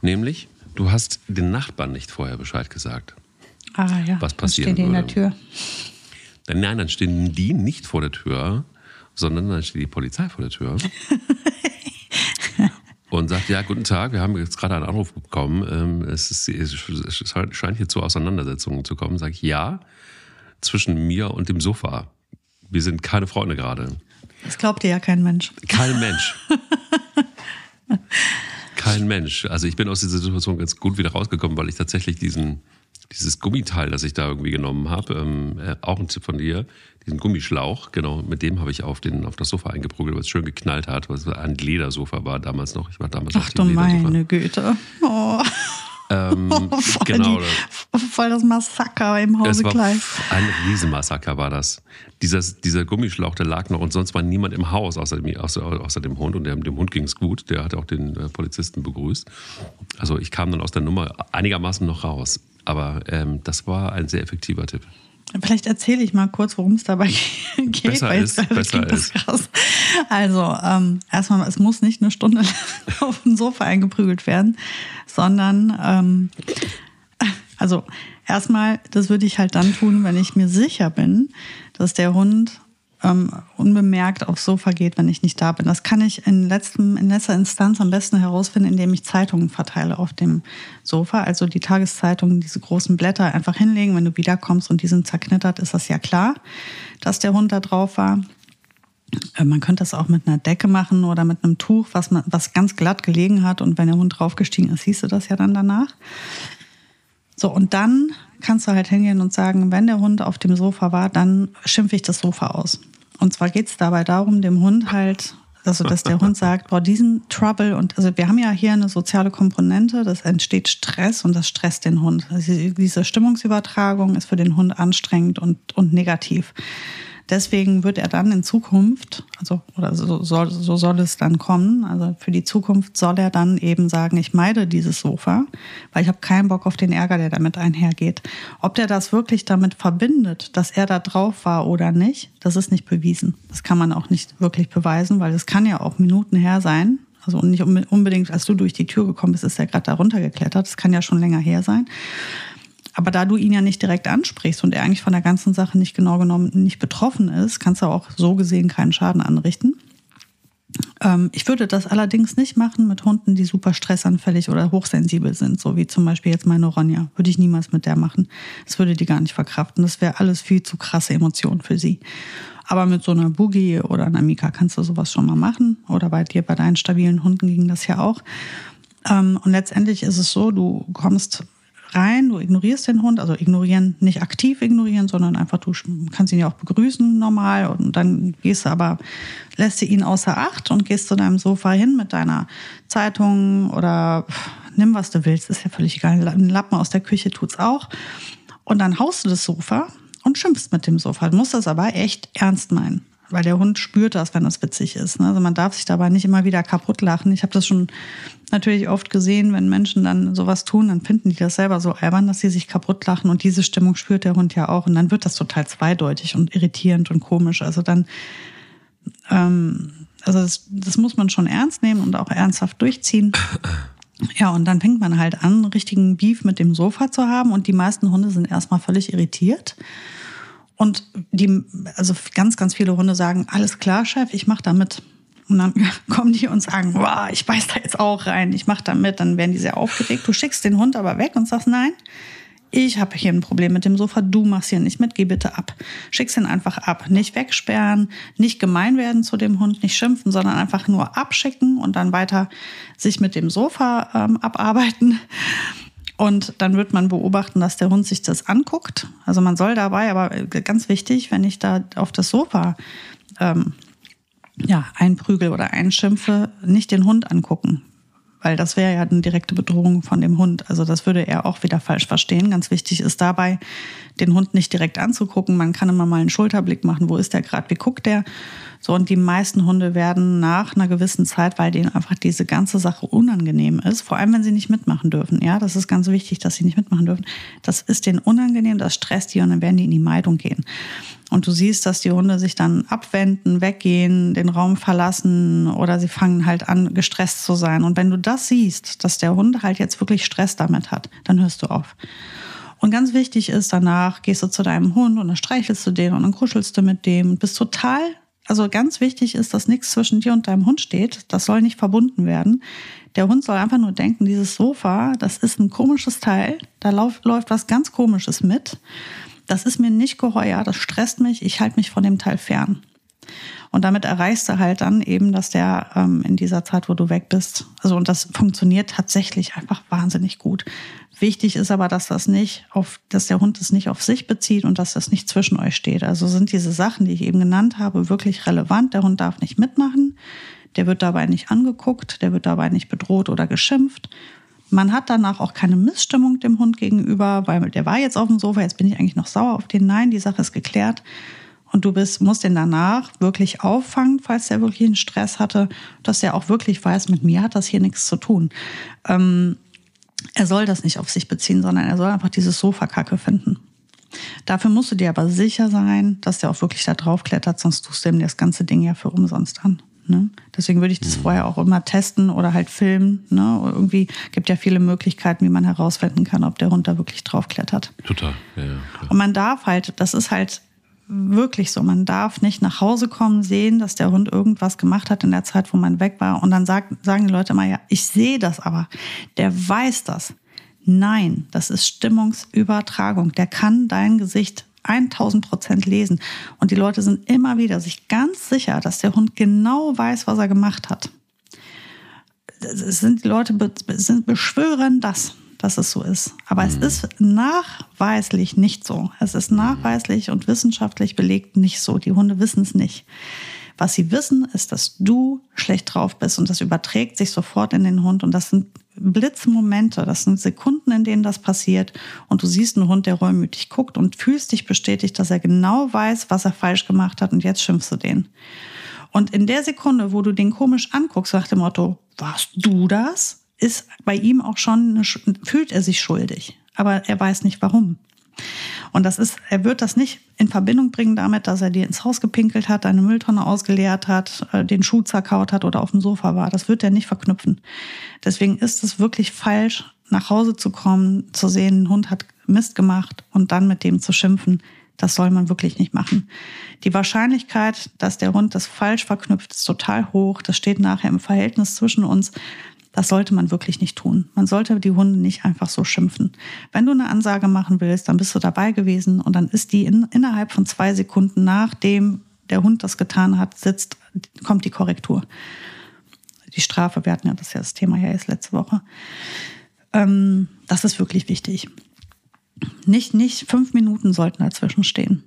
[SPEAKER 1] nämlich du hast den Nachbarn nicht vorher Bescheid gesagt.
[SPEAKER 2] Ah ja,
[SPEAKER 1] was passiert?
[SPEAKER 2] Stehen die in der Tür.
[SPEAKER 1] Nein, dann stehen die nicht vor der Tür, sondern dann steht die Polizei vor der Tür und sagt, ja, guten Tag, wir haben jetzt gerade einen Anruf bekommen, ähm, es, ist, es scheint hier zu Auseinandersetzungen zu kommen. Sag ich, ja, zwischen mir und dem Sofa. Wir sind keine Freunde gerade.
[SPEAKER 2] Das glaubt dir ja kein Mensch.
[SPEAKER 1] Kein Mensch. kein Mensch. Also ich bin aus dieser Situation ganz gut wieder rausgekommen, weil ich tatsächlich diesen, dieses Gummiteil, das ich da irgendwie genommen habe, ähm, äh, auch ein Tipp von dir, diesen Gummischlauch, genau, mit dem habe ich auf, den, auf das Sofa eingeprügelt, weil es schön geknallt hat, weil es ein Ledersofa war damals noch. Ich war damals
[SPEAKER 2] Ach du meine Güte. Oh.
[SPEAKER 1] Ähm,
[SPEAKER 2] oh, voll
[SPEAKER 1] genau.
[SPEAKER 2] Die, voll das Massaker im Hause Klein.
[SPEAKER 1] Ein Riesenmassaker war das. Dieses, dieser Gummischlauch, der lag noch und sonst war niemand im Haus außer, außer, außer dem Hund und dem, dem Hund ging es gut. Der hat auch den äh, Polizisten begrüßt. Also ich kam dann aus der Nummer einigermaßen noch raus. Aber ähm, das war ein sehr effektiver Tipp.
[SPEAKER 2] Vielleicht erzähle ich mal kurz, worum es dabei geht.
[SPEAKER 1] Besser
[SPEAKER 2] weil
[SPEAKER 1] ist, besser ist.
[SPEAKER 2] Krass. Also, ähm, erstmal, es muss nicht eine Stunde auf dem Sofa eingeprügelt werden, sondern, ähm, also erstmal, das würde ich halt dann tun, wenn ich mir sicher bin, dass der Hund ähm, unbemerkt aufs Sofa geht, wenn ich nicht da bin. Das kann ich in, letztem, in letzter Instanz am besten herausfinden, indem ich Zeitungen verteile auf dem Sofa. Also die Tageszeitungen, diese großen Blätter einfach hinlegen. Wenn du wiederkommst und die sind zerknittert, ist das ja klar, dass der Hund da drauf war. Äh, man könnte das auch mit einer Decke machen oder mit einem Tuch, was, man, was ganz glatt gelegen hat. Und wenn der Hund draufgestiegen ist, siehst du das ja dann danach. So, und dann kannst du halt hingehen und sagen, wenn der Hund auf dem Sofa war, dann schimpfe ich das Sofa aus. Und zwar geht es dabei darum, dem Hund halt Also, dass der Hund sagt, boah, diesen Trouble und also wir haben ja hier eine soziale Komponente, das entsteht Stress und das stresst den Hund. Also diese Stimmungsübertragung ist für den Hund anstrengend und, und negativ. Deswegen wird er dann in Zukunft, also oder so soll, so soll es dann kommen, also für die Zukunft soll er dann eben sagen, ich meide dieses Sofa, weil ich habe keinen Bock auf den Ärger, der damit einhergeht. Ob der das wirklich damit verbindet, dass er da drauf war oder nicht, das ist nicht bewiesen. Das kann man auch nicht wirklich beweisen, weil es kann ja auch Minuten her sein, also nicht unbedingt, als du durch die Tür gekommen bist, ist er gerade da runtergeklettert. Das kann ja schon länger her sein. Aber da du ihn ja nicht direkt ansprichst und er eigentlich von der ganzen Sache nicht genau genommen nicht betroffen ist, kannst du auch so gesehen keinen Schaden anrichten. Ähm, ich würde das allerdings nicht machen mit Hunden, die super stressanfällig oder hochsensibel sind, so wie zum Beispiel jetzt meine Ronja. Würde ich niemals mit der machen. Das würde die gar nicht verkraften. Das wäre alles viel zu krasse Emotionen für sie. Aber mit so einer Boogie oder einer Mika kannst du sowas schon mal machen. Oder bei dir, bei deinen stabilen Hunden ging das ja auch. Ähm, und letztendlich ist es so, du kommst rein, du ignorierst den Hund, also ignorieren, nicht aktiv ignorieren, sondern einfach du kannst ihn ja auch begrüßen normal und dann gehst du aber, lässt du ihn außer Acht und gehst zu deinem Sofa hin mit deiner Zeitung oder nimm was du willst, ist ja völlig egal, ein Lappen aus der Küche tut's auch und dann haust du das Sofa und schimpfst mit dem Sofa. Du musst das aber echt ernst meinen weil der Hund spürt das, wenn das witzig ist. Ne? Also man darf sich dabei nicht immer wieder kaputt lachen. Ich habe das schon natürlich oft gesehen, wenn Menschen dann sowas tun, dann finden die das selber so albern, dass sie sich kaputt lachen und diese Stimmung spürt der Hund ja auch und dann wird das total zweideutig und irritierend und komisch. Also dann, ähm, also das, das muss man schon ernst nehmen und auch ernsthaft durchziehen. Ja, und dann fängt man halt an, richtigen Beef mit dem Sofa zu haben und die meisten Hunde sind erstmal völlig irritiert und die, also ganz, ganz viele Hunde sagen, alles klar, Chef, ich mach da mit. Und dann kommen die und sagen, wow, ich beiß da jetzt auch rein, ich mach da mit. Dann werden die sehr aufgeregt. Du schickst den Hund aber weg und sagst, nein, ich habe hier ein Problem mit dem Sofa, du machst hier nicht mit, geh bitte ab. Schickst ihn einfach ab. Nicht wegsperren, nicht gemein werden zu dem Hund, nicht schimpfen, sondern einfach nur abschicken und dann weiter sich mit dem Sofa ähm, abarbeiten. Und dann wird man beobachten, dass der Hund sich das anguckt. Also man soll dabei, aber ganz wichtig, wenn ich da auf das Sofa ähm, ja, einprügel oder einschimpfe, nicht den Hund angucken. Weil das wäre ja eine direkte Bedrohung von dem Hund. Also das würde er auch wieder falsch verstehen. Ganz wichtig ist dabei, den Hund nicht direkt anzugucken. Man kann immer mal einen Schulterblick machen. Wo ist der gerade? Wie guckt der? So, und die meisten Hunde werden nach einer gewissen Zeit, weil denen einfach diese ganze Sache unangenehm ist, vor allem wenn sie nicht mitmachen dürfen. Ja, das ist ganz wichtig, dass sie nicht mitmachen dürfen. Das ist denen unangenehm, das stresst die und dann werden die in die Meidung gehen. Und du siehst, dass die Hunde sich dann abwenden, weggehen, den Raum verlassen oder sie fangen halt an, gestresst zu sein. Und wenn du das siehst, dass der Hund halt jetzt wirklich Stress damit hat, dann hörst du auf. Und ganz wichtig ist, danach gehst du zu deinem Hund und dann streichelst du den und dann kuschelst du mit dem und bist total also ganz wichtig ist, dass nichts zwischen dir und deinem Hund steht. Das soll nicht verbunden werden. Der Hund soll einfach nur denken, dieses Sofa, das ist ein komisches Teil. Da läuft, läuft was ganz Komisches mit. Das ist mir nicht geheuer, das stresst mich, ich halte mich von dem Teil fern. Und damit erreichst du halt dann eben, dass der ähm, in dieser Zeit, wo du weg bist, also und das funktioniert tatsächlich einfach wahnsinnig gut. Wichtig ist aber, dass das nicht auf, dass der Hund es nicht auf sich bezieht und dass das nicht zwischen euch steht. Also sind diese Sachen, die ich eben genannt habe, wirklich relevant. Der Hund darf nicht mitmachen. Der wird dabei nicht angeguckt. Der wird dabei nicht bedroht oder geschimpft. Man hat danach auch keine Missstimmung dem Hund gegenüber, weil der war jetzt auf dem Sofa, jetzt bin ich eigentlich noch sauer auf den. Nein, die Sache ist geklärt. Und du bist, musst den danach wirklich auffangen, falls der wirklich einen Stress hatte, dass er auch wirklich weiß, mit mir hat das hier nichts zu tun. Ähm, er soll das nicht auf sich beziehen, sondern er soll einfach dieses Sofakacke finden. Dafür musst du dir aber sicher sein, dass der auch wirklich da drauf klettert, sonst tust du ihm das ganze Ding ja für umsonst an. Ne? Deswegen würde ich das mhm. vorher auch immer testen oder halt filmen. Ne? Irgendwie gibt ja viele Möglichkeiten, wie man herausfinden kann, ob der Hund da wirklich drauf klettert.
[SPEAKER 1] Total. Ja, ja,
[SPEAKER 2] Und man darf halt, das ist halt wirklich so. Man darf nicht nach Hause kommen, sehen, dass der Hund irgendwas gemacht hat in der Zeit, wo man weg war. Und dann sagt, sagen die Leute immer, ja, ich sehe das aber. Der weiß das. Nein, das ist Stimmungsübertragung. Der kann dein Gesicht 1000 Prozent lesen. Und die Leute sind immer wieder sich ganz sicher, dass der Hund genau weiß, was er gemacht hat. Es sind die Leute sind beschwören das dass es so ist. Aber mhm. es ist nachweislich nicht so. Es ist nachweislich und wissenschaftlich belegt nicht so. Die Hunde wissen es nicht. Was sie wissen, ist, dass du schlecht drauf bist und das überträgt sich sofort in den Hund und das sind Blitzmomente, das sind Sekunden, in denen das passiert und du siehst einen Hund, der reumütig guckt und fühlst dich bestätigt, dass er genau weiß, was er falsch gemacht hat und jetzt schimpfst du den. Und in der Sekunde, wo du den komisch anguckst, nach dem Motto, warst du das? Ist bei ihm auch schon, fühlt er sich schuldig, aber er weiß nicht warum. Und das ist, er wird das nicht in Verbindung bringen damit, dass er dir ins Haus gepinkelt hat, deine Mülltonne ausgeleert hat, äh, den Schuh zerkaut hat oder auf dem Sofa war. Das wird er nicht verknüpfen. Deswegen ist es wirklich falsch, nach Hause zu kommen, zu sehen, ein Hund hat Mist gemacht und dann mit dem zu schimpfen. Das soll man wirklich nicht machen. Die Wahrscheinlichkeit, dass der Hund das falsch verknüpft, ist total hoch. Das steht nachher im Verhältnis zwischen uns. Das sollte man wirklich nicht tun. Man sollte die Hunde nicht einfach so schimpfen. Wenn du eine Ansage machen willst, dann bist du dabei gewesen und dann ist die in, innerhalb von zwei Sekunden nachdem der Hund das getan hat, sitzt, kommt die Korrektur. Die Strafe, wir hatten ja das ja das Thema ja erst letzte Woche. Ähm, das ist wirklich wichtig. Nicht, nicht fünf Minuten sollten dazwischen stehen.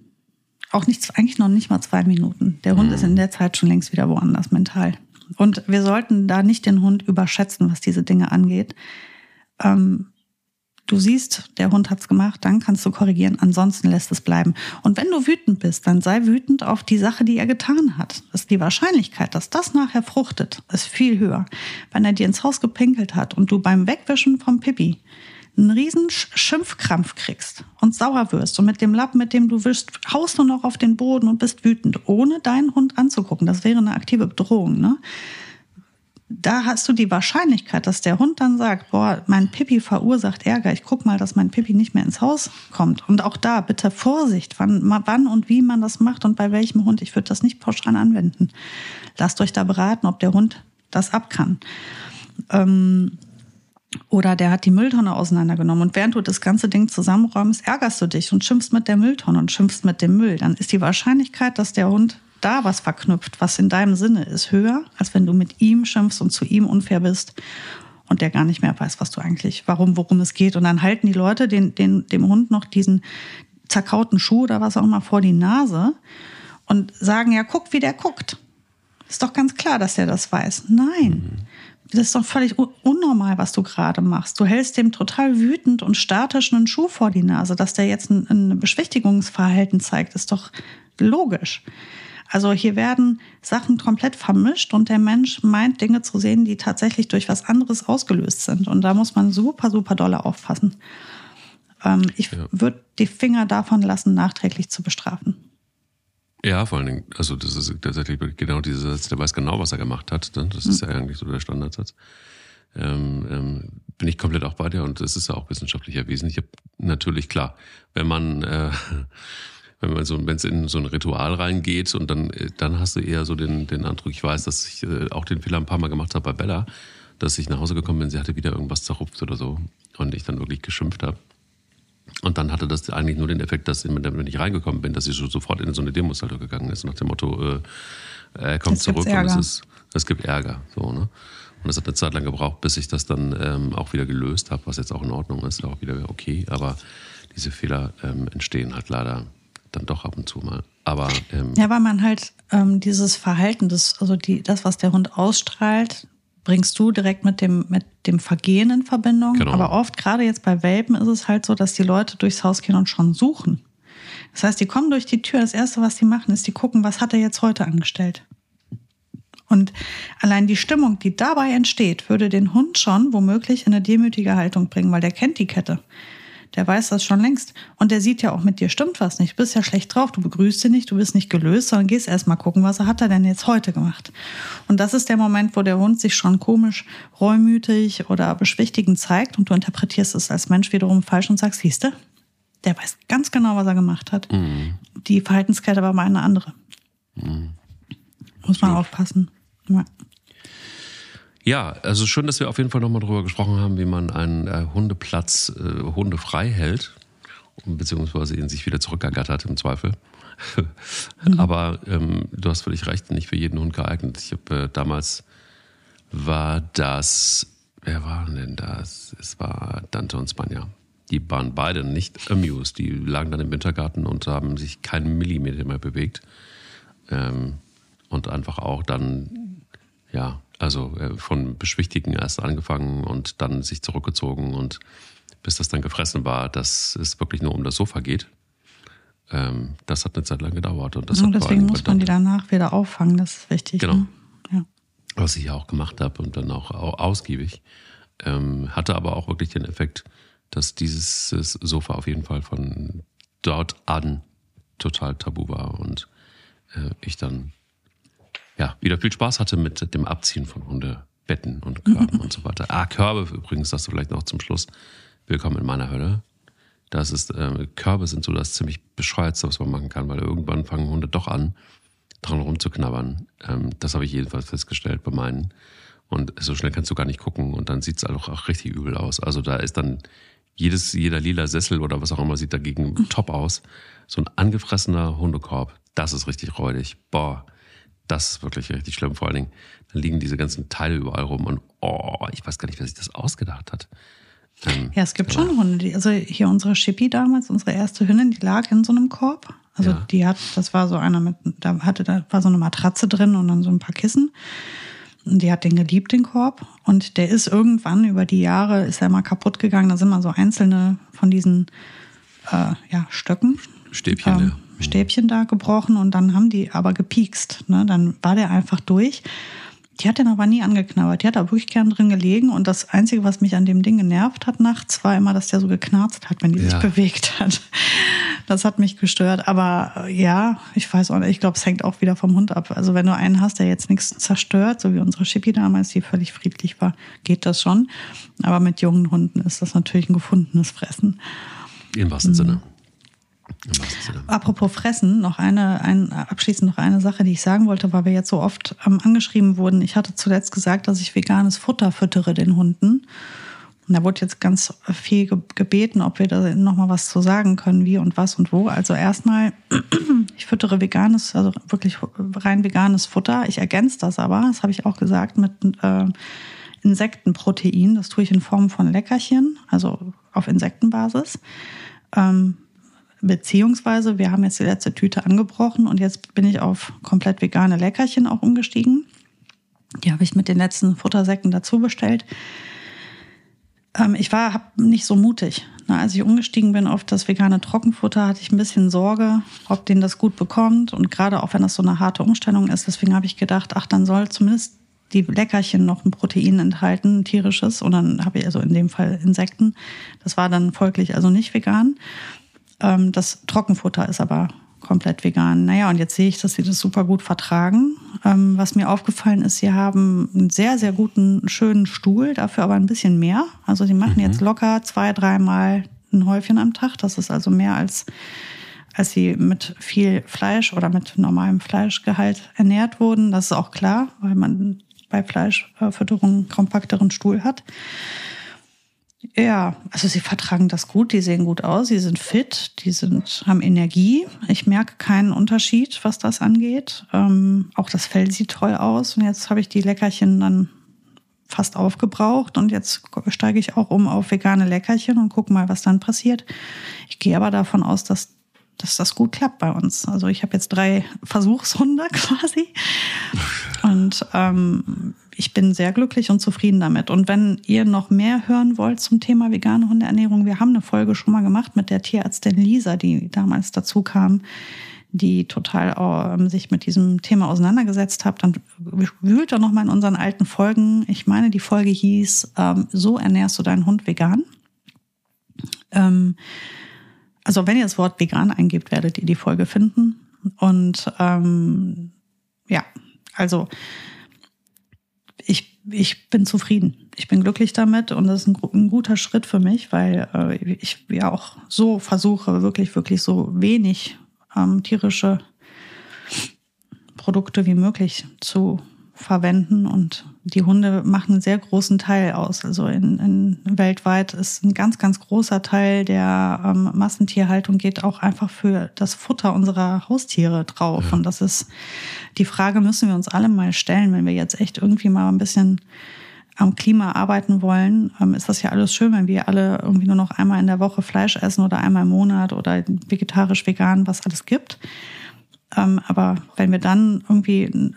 [SPEAKER 2] Auch nicht, eigentlich noch nicht mal zwei Minuten. Der Hund ist in der Zeit schon längst wieder woanders mental. Und wir sollten da nicht den Hund überschätzen, was diese Dinge angeht. Ähm, du siehst, der Hund hat's gemacht, dann kannst du korrigieren, ansonsten lässt es bleiben. Und wenn du wütend bist, dann sei wütend auf die Sache, die er getan hat. Das ist die Wahrscheinlichkeit, dass das nachher fruchtet, ist viel höher. Wenn er dir ins Haus gepinkelt hat und du beim Wegwischen vom Pipi einen riesen Schimpfkrampf kriegst und sauer wirst und mit dem Lappen, mit dem du wischst, haust du noch auf den Boden und bist wütend, ohne deinen Hund anzugucken. Das wäre eine aktive Bedrohung. Ne? Da hast du die Wahrscheinlichkeit, dass der Hund dann sagt, boah, mein Pipi verursacht Ärger, ich guck mal, dass mein Pipi nicht mehr ins Haus kommt. Und auch da bitte Vorsicht, wann, wann und wie man das macht und bei welchem Hund. Ich würde das nicht pauschal anwenden. Lasst euch da beraten, ob der Hund das ab kann. Ähm, oder der hat die Mülltonne auseinandergenommen und während du das ganze Ding zusammenräumst, ärgerst du dich und schimpfst mit der Mülltonne und schimpfst mit dem Müll. Dann ist die Wahrscheinlichkeit, dass der Hund da was verknüpft, was in deinem Sinne ist, höher, als wenn du mit ihm schimpfst und zu ihm unfair bist und der gar nicht mehr weiß, was du eigentlich, warum, worum es geht. Und dann halten die Leute den, den, dem Hund noch diesen zerkauten Schuh oder was auch immer vor die Nase und sagen, ja, guck, wie der guckt. Ist doch ganz klar, dass der das weiß. Nein. Das ist doch völlig unnormal, was du gerade machst. Du hältst dem total wütend und statisch einen Schuh vor die Nase. Dass der jetzt ein, ein Beschwichtigungsverhalten zeigt, ist doch logisch. Also hier werden Sachen komplett vermischt und der Mensch meint Dinge zu sehen, die tatsächlich durch was anderes ausgelöst sind. Und da muss man super, super dolle aufpassen. Ähm, ich ja. würde die Finger davon lassen, nachträglich zu bestrafen.
[SPEAKER 1] Ja, vor allen Dingen, also das ist tatsächlich genau dieser Satz, der weiß genau, was er gemacht hat. Ne? Das ist mhm. ja eigentlich so der Standardsatz. Ähm, ähm, bin ich komplett auch bei dir und das ist ja auch wissenschaftlich erwiesen. Ich habe natürlich klar, wenn man äh, wenn man so, wenn es in so ein Ritual reingeht und dann, äh, dann hast du eher so den, den Eindruck, ich weiß, dass ich äh, auch den Fehler ein paar Mal gemacht habe bei Bella, dass ich nach Hause gekommen bin, sie hatte wieder irgendwas zerrupft oder so und ich dann wirklich geschimpft habe. Und dann hatte das eigentlich nur den Effekt, dass wenn ich reingekommen bin, dass sie sofort in so eine Demonstration gegangen ist, nach dem Motto, äh, er kommt zurück und es, ist, es gibt Ärger. So, ne? Und es hat eine Zeit lang gebraucht, bis ich das dann ähm, auch wieder gelöst habe, was jetzt auch in Ordnung ist, auch wieder okay. Aber diese Fehler ähm, entstehen halt leider dann doch ab und zu mal. Aber
[SPEAKER 2] ähm, ja, weil man halt ähm, dieses Verhalten, das, also die, das, was der Hund ausstrahlt, bringst du direkt mit dem, mit dem Vergehen in Verbindung. Genau. Aber oft, gerade jetzt bei Welpen, ist es halt so, dass die Leute durchs Haus gehen und schon suchen. Das heißt, die kommen durch die Tür. Das Erste, was die machen, ist, die gucken, was hat er jetzt heute angestellt. Und allein die Stimmung, die dabei entsteht, würde den Hund schon womöglich in eine demütige Haltung bringen, weil der kennt die Kette der weiß das schon längst. Und der sieht ja auch mit dir stimmt was nicht. Du bist ja schlecht drauf, du begrüßt ihn nicht, du bist nicht gelöst, sondern gehst erst mal gucken, was hat er denn jetzt heute gemacht. Und das ist der Moment, wo der Hund sich schon komisch, reumütig oder beschwichtigend zeigt und du interpretierst es als Mensch wiederum falsch und sagst, siehste, der weiß ganz genau, was er gemacht hat. Mhm. Die Verhaltenskette war mal eine andere. Mhm. Muss man ja. aufpassen. Ja.
[SPEAKER 1] Ja, also schön, dass wir auf jeden Fall nochmal darüber gesprochen haben, wie man einen äh, Hundeplatz äh, hundefrei hält, beziehungsweise ihn sich wieder zurückergattert im Zweifel. mhm. Aber ähm, du hast völlig recht, nicht für jeden Hund geeignet. Ich habe äh, damals war das, wer waren denn das? Es war Dante und Spanja. Die waren beide nicht amused. Die lagen dann im Wintergarten und haben sich keinen Millimeter mehr bewegt. Ähm, und einfach auch dann, ja, also äh, von Beschwichtigen erst angefangen und dann sich zurückgezogen und bis das dann gefressen war, dass es wirklich nur um das Sofa geht. Ähm, das hat eine Zeit lang gedauert. Und, das
[SPEAKER 2] und deswegen muss man die danach wieder auffangen, das ist wichtig.
[SPEAKER 1] Genau.
[SPEAKER 2] Ne? Ja.
[SPEAKER 1] Was ich ja auch gemacht habe und dann auch ausgiebig. Ähm, hatte aber auch wirklich den Effekt, dass dieses Sofa auf jeden Fall von dort an total tabu war und äh, ich dann ja wieder viel Spaß hatte mit dem Abziehen von Hundebetten und Körben und so weiter. Ah, Körbe übrigens, das du vielleicht noch zum Schluss. Willkommen in meiner Hölle. Das ist, äh, Körbe sind so das ziemlich bescheuertste, was man machen kann, weil irgendwann fangen Hunde doch an, dran rumzuknabbern. Ähm, das habe ich jedenfalls festgestellt bei meinen. Und so schnell kannst du gar nicht gucken und dann sieht es auch, auch richtig übel aus. Also da ist dann jedes, jeder lila Sessel oder was auch immer sieht dagegen top aus. So ein angefressener Hundekorb, das ist richtig räudig. Boah, das ist wirklich richtig schlimm. Vor allen Dingen, dann liegen diese ganzen Teile überall rum und oh, ich weiß gar nicht, wer sich das ausgedacht hat.
[SPEAKER 2] Ähm, ja, es gibt schon Hunde. Die, also hier unsere Schippi damals, unsere erste Hündin, die lag in so einem Korb. Also ja. die hat, das war so einer mit, da hatte, da war so eine Matratze drin und dann so ein paar Kissen. Und die hat den geliebt, den Korb. Und der ist irgendwann über die Jahre, ist er mal kaputt gegangen. Da sind mal so einzelne von diesen äh, ja, Stöcken.
[SPEAKER 1] Stäbchen, ähm,
[SPEAKER 2] ja. Stäbchen da gebrochen und dann haben die aber gepiekst. Ne? Dann war der einfach durch. Die hat den aber nie angeknabbert. Die hat da wirklich gern drin gelegen. Und das Einzige, was mich an dem Ding genervt hat nachts, war immer, dass der so geknarzt hat, wenn die ja. sich bewegt hat. Das hat mich gestört. Aber äh, ja, ich weiß auch nicht. Ich glaube, es hängt auch wieder vom Hund ab. Also wenn du einen hast, der jetzt nichts zerstört, so wie unsere Schippi damals, die völlig friedlich war, geht das schon. Aber mit jungen Hunden ist das natürlich ein gefundenes Fressen.
[SPEAKER 1] Im wahrsten. Sinne.
[SPEAKER 2] Apropos Fressen, noch eine, ein, abschließend noch eine Sache, die ich sagen wollte, weil wir jetzt so oft ähm, angeschrieben wurden. Ich hatte zuletzt gesagt, dass ich veganes Futter füttere den Hunden. Und da wurde jetzt ganz viel gebeten, ob wir da nochmal was zu sagen können, wie und was und wo. Also erstmal, ich füttere veganes, also wirklich rein veganes Futter. Ich ergänze das aber, das habe ich auch gesagt, mit äh, Insektenprotein. Das tue ich in Form von Leckerchen, also auf Insektenbasis. Ähm, Beziehungsweise, wir haben jetzt die letzte Tüte angebrochen und jetzt bin ich auf komplett vegane Leckerchen auch umgestiegen. Die habe ich mit den letzten Futtersäcken dazu bestellt. Ähm, ich war hab nicht so mutig. Na, als ich umgestiegen bin auf das vegane Trockenfutter, hatte ich ein bisschen Sorge, ob den das gut bekommt. Und gerade auch wenn das so eine harte Umstellung ist, deswegen habe ich gedacht, ach, dann soll zumindest die Leckerchen noch ein Protein enthalten, ein tierisches. Und dann habe ich also in dem Fall Insekten. Das war dann folglich also nicht vegan. Ähm, das Trockenfutter ist aber komplett vegan. Naja, und jetzt sehe ich, dass sie das super gut vertragen. Ähm, was mir aufgefallen ist, sie haben einen sehr, sehr guten, schönen Stuhl, dafür aber ein bisschen mehr. Also sie machen mhm. jetzt locker zwei, dreimal ein Häufchen am Tag. Das ist also mehr als, als sie mit viel Fleisch oder mit normalem Fleischgehalt ernährt wurden. Das ist auch klar, weil man bei Fleischfütterung kompakteren Stuhl hat. Ja, also sie vertragen das gut, die sehen gut aus, sie sind fit, die sind, haben Energie. Ich merke keinen Unterschied, was das angeht. Ähm, auch das Fell sieht toll aus. Und jetzt habe ich die Leckerchen dann fast aufgebraucht und jetzt steige ich auch um auf vegane Leckerchen und gucke mal, was dann passiert. Ich gehe aber davon aus, dass, dass das gut klappt bei uns. Also ich habe jetzt drei Versuchshunde quasi. Und ähm, ich bin sehr glücklich und zufrieden damit. Und wenn ihr noch mehr hören wollt zum Thema vegane Hundeernährung, wir haben eine Folge schon mal gemacht mit der Tierärztin Lisa, die damals dazu kam, die total äh, sich mit diesem Thema auseinandergesetzt hat, dann wühlt doch noch mal in unseren alten Folgen. Ich meine, die Folge hieß ähm, So ernährst du deinen Hund vegan. Ähm, also wenn ihr das Wort vegan eingebt, werdet ihr die Folge finden. Und ähm, ja, also ich, bin zufrieden. Ich bin glücklich damit und das ist ein, ein guter Schritt für mich, weil äh, ich ja auch so versuche, wirklich, wirklich so wenig ähm, tierische Produkte wie möglich zu verwenden und die Hunde machen einen sehr großen Teil aus. Also in, in weltweit ist ein ganz, ganz großer Teil der ähm, Massentierhaltung geht auch einfach für das Futter unserer Haustiere drauf. Ja. Und das ist die Frage, müssen wir uns alle mal stellen, wenn wir jetzt echt irgendwie mal ein bisschen am Klima arbeiten wollen, ähm, ist das ja alles schön, wenn wir alle irgendwie nur noch einmal in der Woche Fleisch essen oder einmal im Monat oder vegetarisch, vegan, was alles gibt. Ähm, aber wenn wir dann irgendwie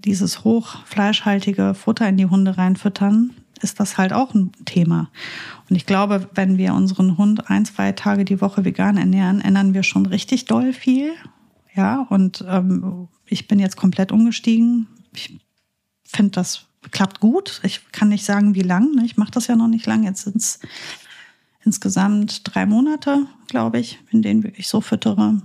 [SPEAKER 2] dieses hochfleischhaltige Futter in die Hunde reinfüttern, ist das halt auch ein Thema. Und ich glaube, wenn wir unseren Hund ein, zwei Tage die Woche vegan ernähren, ändern wir schon richtig doll viel. Ja, und ähm, ich bin jetzt komplett umgestiegen. Ich finde, das klappt gut. Ich kann nicht sagen, wie lang. Ne? Ich mache das ja noch nicht lang. Jetzt sind es insgesamt drei Monate, glaube ich, in denen ich so füttere.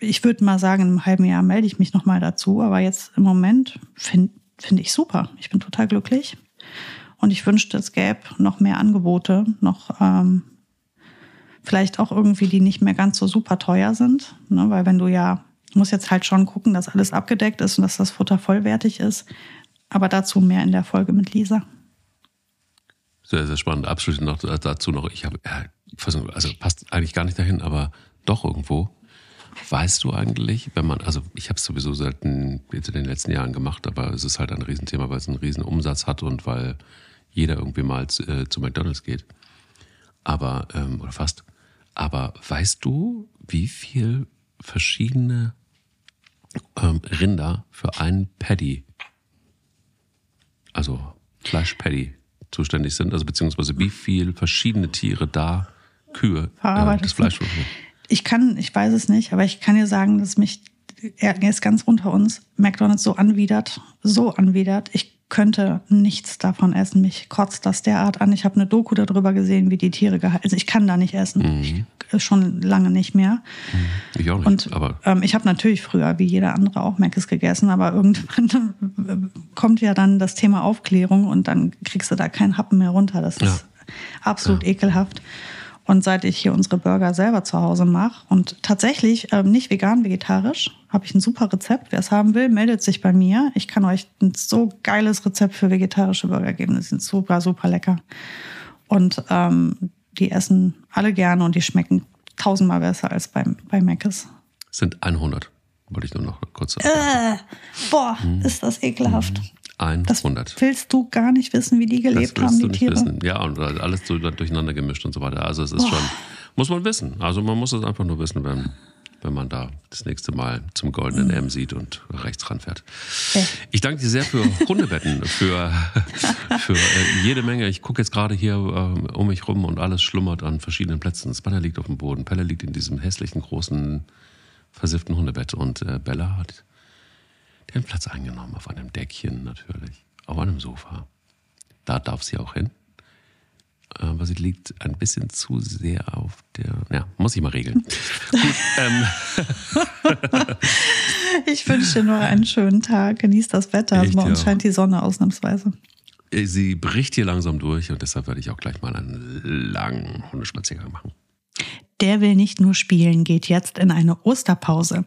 [SPEAKER 2] Ich würde mal sagen, einem halben Jahr melde ich mich nochmal dazu. Aber jetzt im Moment finde find ich super. Ich bin total glücklich. Und ich wünschte, es gäbe noch mehr Angebote, noch ähm, vielleicht auch irgendwie, die nicht mehr ganz so super teuer sind. Ne? Weil wenn du ja, du musst jetzt halt schon gucken, dass alles abgedeckt ist und dass das Futter vollwertig ist. Aber dazu mehr in der Folge mit Lisa.
[SPEAKER 1] Sehr, sehr spannend. Abschließend noch dazu noch, ich habe, also passt eigentlich gar nicht dahin, aber doch irgendwo. Weißt du eigentlich, wenn man, also ich habe es sowieso seit in den letzten Jahren gemacht, aber es ist halt ein Riesenthema, weil es einen riesen Umsatz hat und weil jeder irgendwie mal zu, äh, zu McDonalds geht. Aber, ähm, oder fast. Aber weißt du, wie viel verschiedene ähm, Rinder für einen Paddy, also Fleischpaddy, zuständig sind? Also beziehungsweise wie viel verschiedene Tiere da, Kühe, äh, das Fleisch
[SPEAKER 2] Ich kann, ich weiß es nicht, aber ich kann dir sagen, dass mich, er ist ganz unter uns, McDonalds so anwidert, so anwidert. Ich könnte nichts davon essen. Mich kotzt das derart an. Ich habe eine Doku darüber gesehen, wie die Tiere gehalten Also ich kann da nicht essen. Mhm. Ich, äh, schon lange nicht mehr.
[SPEAKER 1] Mhm. Ich auch nicht.
[SPEAKER 2] Und aber ähm, ich habe natürlich früher, wie jeder andere, auch Meckes gegessen, aber irgendwann kommt ja dann das Thema Aufklärung und dann kriegst du da keinen Happen mehr runter. Das ist ja. absolut ja. ekelhaft. Und seit ich hier unsere Burger selber zu Hause mache und tatsächlich ähm, nicht vegan, vegetarisch, habe ich ein super Rezept. Wer es haben will, meldet sich bei mir. Ich kann euch ein so geiles Rezept für vegetarische Burger geben. Die sind super, super lecker. Und ähm, die essen alle gerne und die schmecken tausendmal besser als bei, bei Mc's.
[SPEAKER 1] Sind 100. Wollte ich nur noch kurz sagen.
[SPEAKER 2] Äh, boah, hm. ist das ekelhaft. Hm.
[SPEAKER 1] 100.
[SPEAKER 2] Das willst du gar nicht wissen, wie die gelebt das haben, die Tiere.
[SPEAKER 1] Wissen. Ja, und alles so durcheinander gemischt und so weiter. Also es ist oh. schon, muss man wissen. Also man muss es einfach nur wissen, wenn, wenn man da das nächste Mal zum goldenen mhm. M sieht und rechts ranfährt. Okay. Ich danke dir sehr für Hundebetten, für, für äh, jede Menge. Ich gucke jetzt gerade hier äh, um mich rum und alles schlummert an verschiedenen Plätzen. Spanner liegt auf dem Boden, Pelle liegt in diesem hässlichen, großen, versifften Hundebett und äh, Bella hat den Platz eingenommen, auf einem Deckchen natürlich, auf einem Sofa. Da darf sie auch hin. Aber sie liegt ein bisschen zu sehr auf der. Ja, muss ich mal regeln. Gut, ähm.
[SPEAKER 2] ich wünsche dir nur einen schönen Tag. Genieß das Wetter. Echt, Bei uns ja. scheint die Sonne ausnahmsweise.
[SPEAKER 1] Sie bricht hier langsam durch und deshalb werde ich auch gleich mal einen langen Hundespaziergang machen.
[SPEAKER 2] Der will nicht nur spielen, geht jetzt in eine Osterpause.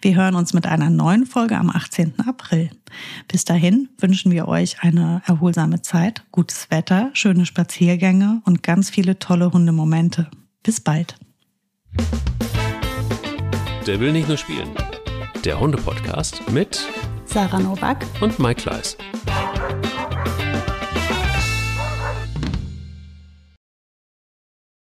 [SPEAKER 2] Wir hören uns mit einer neuen Folge am 18. April. Bis dahin wünschen wir euch eine erholsame Zeit, gutes Wetter, schöne Spaziergänge und ganz viele tolle Hundemomente. Bis bald.
[SPEAKER 1] Der will nicht nur spielen. Der Hunde-Podcast mit
[SPEAKER 2] Sarah Novak
[SPEAKER 1] und Mike Kleiss.